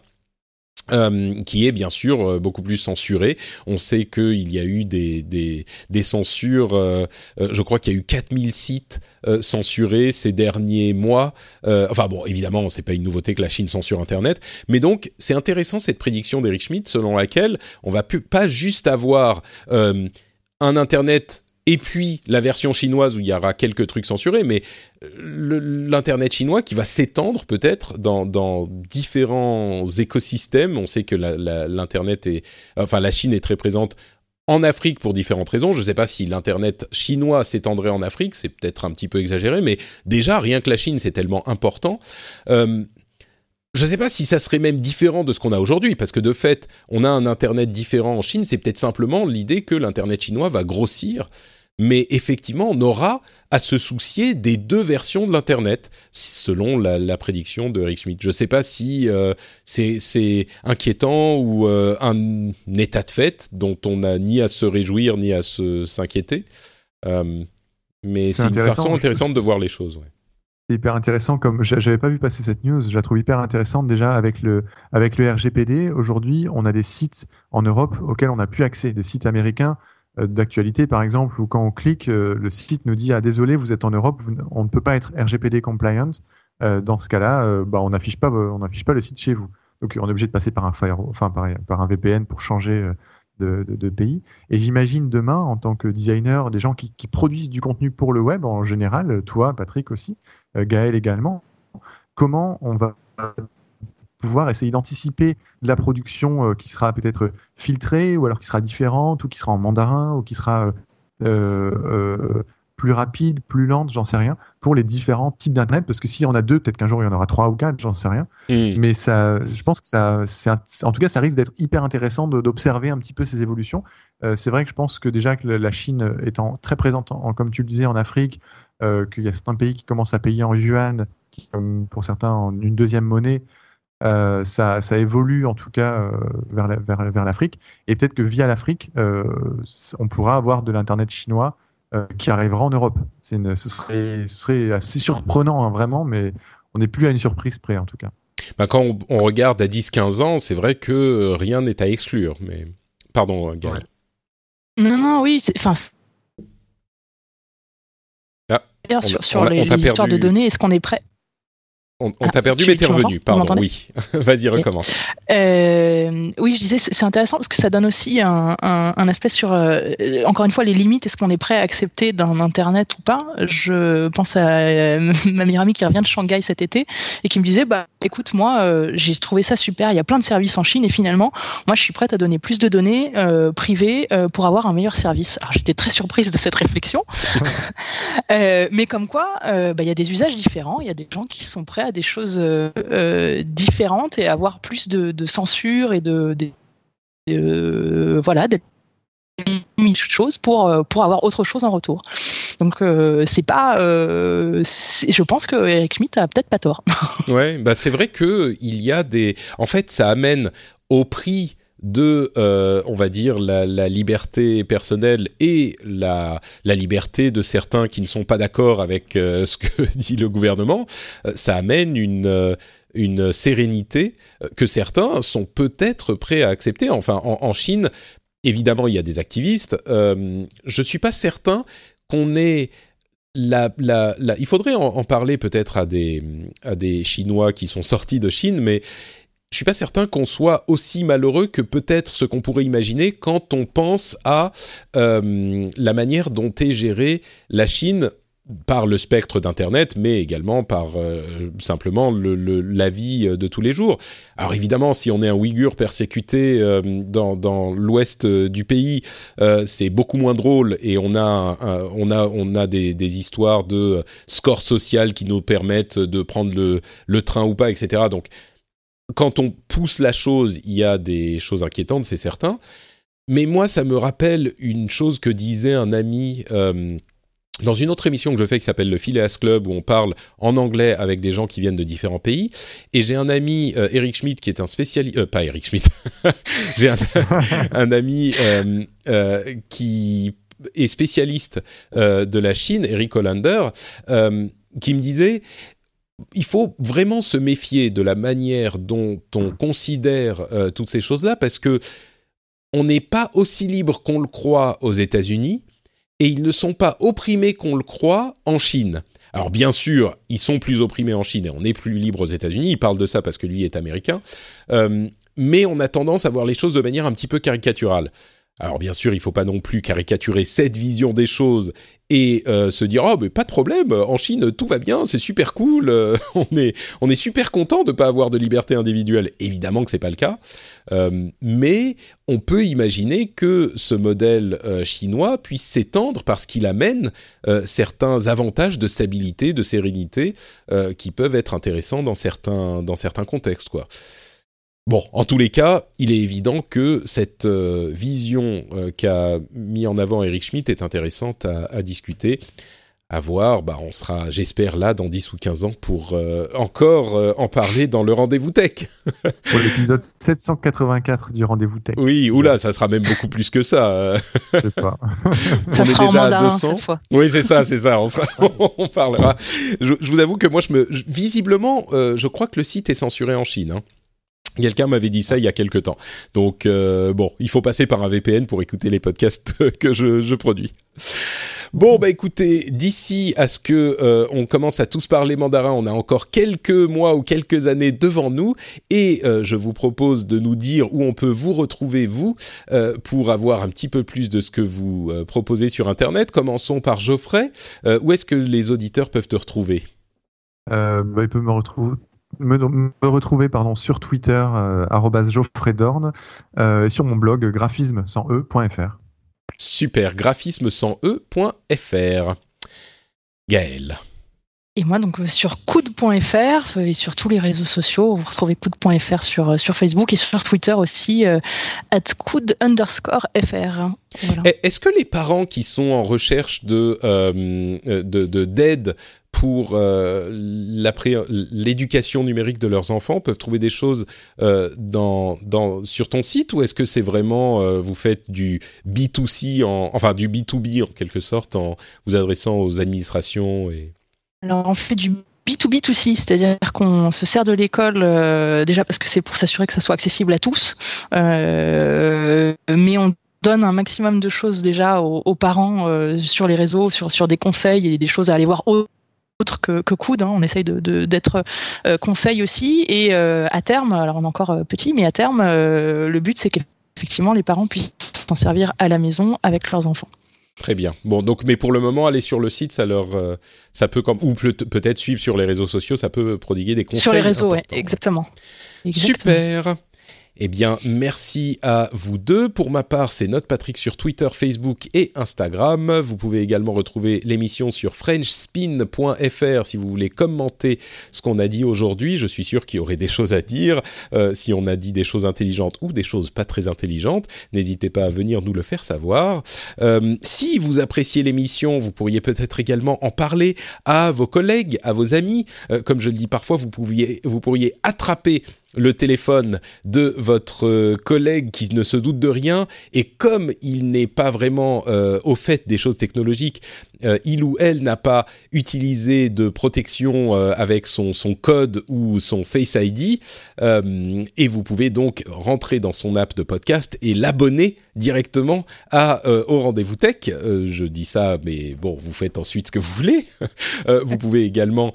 Euh, qui est bien sûr euh, beaucoup plus censuré. On sait qu'il y a eu des, des, censures, euh, je crois qu'il y a eu 4000 sites censurés ces derniers mois. Enfin bon, évidemment, c'est pas une nouveauté que la Chine censure Internet, mais donc c'est intéressant cette prédiction d'Eric Schmidt selon laquelle on va pas juste avoir un Internet et puis la version chinoise où il y aura quelques trucs censurés, mais euh, l'internet chinois qui va s'étendre peut-être dans, différents écosystèmes. On sait que l'internet est, enfin la Chine est très présente en Afrique pour différentes raisons. Je ne sais pas si l'internet chinois s'étendrait en Afrique, c'est peut-être un petit peu exagéré, mais déjà rien que la Chine c'est tellement important. Euh, je ne sais pas si ça serait même différent de ce qu'on a aujourd'hui, parce que de fait, on a un Internet différent en Chine, c'est peut-être simplement l'idée que l'Internet chinois va grossir, mais effectivement, on aura à se soucier des deux versions de l'Internet, selon la, la prédiction de Eric Schmidt. Je ne sais pas si euh, c'est inquiétant ou euh, un état de fait dont on n'a ni à se réjouir ni à s'inquiéter, Euh, mais C'est une façon intéressante de voir les choses. ouais. C'est hyper intéressant. Comme j'a- j'avais pas vu passer cette news, je la trouve hyper intéressante déjà avec le avec le RGPD. Aujourd'hui, on a des sites en Europe auxquels on n'a plus accès, des sites américains euh, d'actualité par exemple, où quand on clique, euh, le site nous dit ah désolé, vous êtes en Europe, on ne peut pas être RGPD compliant. Euh, dans ce cas-là, bah, on n'affiche pas on pas le site chez vous. Donc on est obligé de passer par un firewall, enfin par, un VPN pour changer de, pays. Et j'imagine demain, en tant que designer, des gens qui, produisent du contenu pour le web en général, toi, Patrick aussi, Gaël également, comment on va pouvoir essayer d'anticiper de la production euh, qui sera peut-être filtrée ou alors qui sera différente ou qui sera en mandarin ou qui sera euh, euh, plus rapide, plus lente, j'en sais rien, pour les différents types d'internet. Parce que s'il y en a deux, peut-être qu'un jour il y en aura trois ou quatre, j'en sais rien. Hmm. Mais ça, je pense que ça, un- en tout cas, ça risque d'être hyper intéressant d'observer un petit peu ces évolutions. Euh, c'est vrai que je pense que déjà que la Chine étant très présente, en, comme tu le disais, en Afrique, euh, qu'il y a certains pays qui commencent à payer en yuan, qui, comme pour certains en une deuxième monnaie, euh, ça, ça évolue en tout cas euh, vers la- vers, vers l'Afrique. Et peut-être que via l'Afrique, euh, on pourra avoir de l'internet chinois euh, qui arrivera en Europe. C'est une- ce, serait, ce serait assez surprenant, hein, vraiment, mais on n'est plus à une surprise près en tout cas. Bah, quand on, on regarde à 10-15 ans, c'est vrai que euh, rien n'est à exclure. Mais pardon, euh, Gaël. Ouais. Non, non, oui. c'est- Enfin. D'ailleurs, sur, sur on a- les, on t'a les histoires de données, est-ce qu'on est prêt? On, t'a perdu, mais t'es revenu. Pardon. Oui. Vas-y, recommence. Euh, oui, je disais, c'est intéressant parce que ça donne aussi un, aspect sur, euh, encore une fois, les limites. Est-ce qu'on est prêt à accepter d'un Internet ou pas? Je pense à euh, ma meilleure amie qui revient de Shanghai cet été et qui me disait, bah, écoute, moi, j'ai trouvé ça super. Il y a plein de services en Chine et finalement, moi, je suis prête à donner plus de données privées pour avoir un meilleur service. Alors, j'étais très surprise de cette réflexion, mais comme quoi, bah, il y a des usages différents. Il y a des gens qui sont prêts à des choses euh, euh, différentes et avoir plus de, censure et de, euh, voilà des choses pour pour avoir autre chose en retour. Donc c'est pas, je pense que Eric Schmidt a peut-être pas tort. ouais, bah c'est vrai que il y a des, en fait, ça amène au prix de, euh, on va dire, la, liberté personnelle et la, liberté de certains qui ne sont pas d'accord avec euh, ce que dit le gouvernement, euh, ça amène une, une sérénité que certains sont peut-être prêts à accepter. Enfin, en, Chine, évidemment, il y a des activistes. je ne suis pas certain qu'on ait... La, il faudrait en, en parler peut-être à des, à des Chinois qui sont sortis de Chine, mais je suis pas certain qu'on soit aussi malheureux que peut-être ce qu'on pourrait imaginer quand on pense à euh, la manière dont est gérée la Chine par le spectre d'Internet, mais également par euh, simplement le, la vie de tous les jours. Alors évidemment, si on est un Ouïghour persécuté euh, dans, l'ouest du pays, c'est beaucoup moins drôle et on a, on a, on a des, des, histoires de score social qui nous permettent de prendre le, le train ou pas, etc. Donc quand on pousse la chose, il y a des choses inquiétantes, c'est certain. Mais moi, ça me rappelle une chose que disait un ami euh, dans une autre émission que je fais qui s'appelle le Phileas Club, où on parle en anglais avec des gens qui viennent de différents pays. Et j'ai un ami, euh, Eric Schmidt, qui est un spécialiste... Euh, pas Eric Schmidt. j'ai un, un, ami qui est spécialiste de la Chine, Eric Hollander, qui me disait il faut vraiment se méfier de la manière dont on considère euh, toutes ces choses-là parce que on n'est pas aussi libre qu'on le croit aux États-Unis et ils ne sont pas opprimés qu'on le croit en Chine. Alors bien sûr, ils sont plus opprimés en Chine et on est plus libre aux États-Unis. Il parle de ça parce que lui est américain, euh, mais on a tendance à voir les choses de manière un petit peu caricaturale. Alors bien sûr, il ne faut pas non plus caricaturer cette vision des choses et euh, se dire oh mais pas de problème, en Chine tout va bien, c'est super cool, euh, on est super content de pas avoir de liberté individuelle. Évidemment que c'est pas le cas, euh, mais on peut imaginer que ce modèle chinois puisse s'étendre parce qu'il amène certains avantages de stabilité, de sérénité qui peuvent être intéressants dans certains dans contextes. Bon, en tous les cas, il est évident que cette euh, vision euh, qu'a mis en avant Eric Schmidt est intéressante à, discuter. À voir, bah, on sera, j'espère, là dans 10 ou 15 ans pour euh, encore en parler dans le rendez-vous tech. pour l'épisode 784 du rendez-vous tech. Oui, oula, ça sera même beaucoup plus que ça. Je sais pas. on ça est sera déjà à 200. Cette fois. Oui, c'est ça, c'est ça. On, on parlera. Je, vous avoue que moi, je me, visiblement, je crois que le site est censuré en Chine. Hein. Quelqu'un m'avait dit ça il y a quelque temps. Donc euh, bon, il faut passer par un VPN pour écouter les podcasts que je, produis. Bon bah écoutez, d'ici à ce que euh, on commence à tous parler mandarin, on a encore quelques mois ou quelques années devant nous et euh, je vous propose de nous dire où on peut vous retrouver vous pour avoir un petit peu plus de ce que vous proposez sur internet. Commençons par Geoffrey. où est-ce que les auditeurs peuvent te retrouver? Bah, Ils peuvent me retrouver me, retrouver pardon, sur Twitter, euh, euh, et sur mon blog graphisme sans e.fr. Super, graphisme sans e.fr. Gaël. Et moi, donc, euh, sur coude.fr et sur tous les réseaux sociaux, vous retrouvez coude.fr sur, sur Facebook et sur Twitter aussi, at coude underscore fr. Est-ce que les parents qui sont en recherche de, de, d'aide pour euh, l'éducation numérique de leurs enfants peuvent trouver des choses euh, dans, sur ton site ou est-ce que c'est vraiment euh, vous faites du B2C en, enfin du B2B en quelque sorte en vous adressant aux administrations Alors on fait du B2B2C, c'est-à-dire qu'on se sert de l'école déjà parce que c'est pour s'assurer que ça soit accessible à tous, mais on donne un maximum de choses déjà aux, parents sur les réseaux, sur, des conseils et des choses à aller voir autre que, que. Hein. On essaye d'être conseil aussi. Et à terme, alors on est encore petit, mais à terme, le but c'est qu'effectivement les parents puissent s'en servir à la maison avec leurs enfants. Très bien. Bon, donc, mais pour le moment, aller sur le site, ça leur, ça peut comme, ou peut-être suivre sur les réseaux sociaux, ça peut prodiguer des conseils. Sur les réseaux, oui, exactement. Super. Eh bien, merci à vous deux. Pour ma part, c'est Note Patrick sur Twitter, Facebook et Instagram. Vous pouvez également retrouver l'émission sur frenchspin.fr si vous voulez commenter ce qu'on a dit aujourd'hui. Je suis sûr qu'il y aurait des choses à dire. Euh, si on a dit des choses intelligentes ou des choses pas très intelligentes, n'hésitez pas à venir nous le faire savoir. Euh, si vous appréciez l'émission, vous pourriez peut-être également en parler à vos collègues, à vos amis. Euh, comme je le dis parfois, vous, pourriez attraper le téléphone de votre euh, collègue qui ne se doute de rien. Et comme il n'est pas vraiment euh, au fait des choses technologiques, euh, il ou elle n'a pas utilisé de protection avec son, son, code ou son Face ID et vous pouvez donc rentrer dans son app de podcast et l'abonner directement à au rendez-vous tech. je dis ça, mais bon, vous faites ensuite ce que vous voulez. vous pouvez également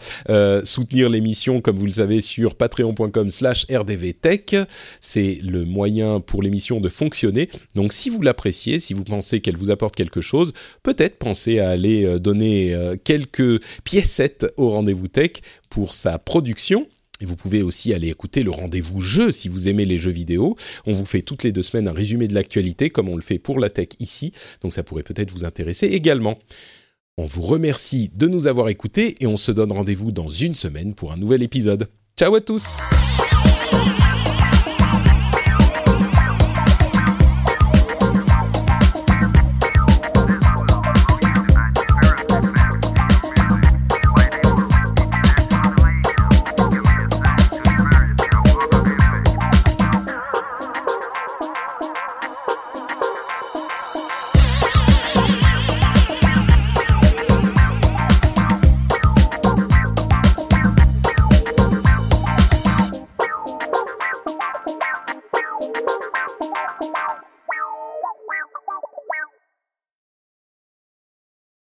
soutenir l'émission, comme vous le savez, sur patreon.com/slash RDV Tech. C'est le moyen pour l'émission de fonctionner. Donc si vous l'appréciez, si vous pensez qu'elle vous apporte quelque chose, peut-être pensez à aller euh, donner euh, quelques piécettes au rendez-vous tech pour sa production. Et vous pouvez aussi aller écouter le rendez-vous jeu si vous aimez les jeux vidéo. On vous fait toutes les deux semaines un résumé de l'actualité comme on le fait pour la tech ici. Donc ça pourrait peut-être vous intéresser également. On vous remercie de nous avoir écoutés et on se donne rendez-vous dans une semaine pour un nouvel épisode. Ciao à tous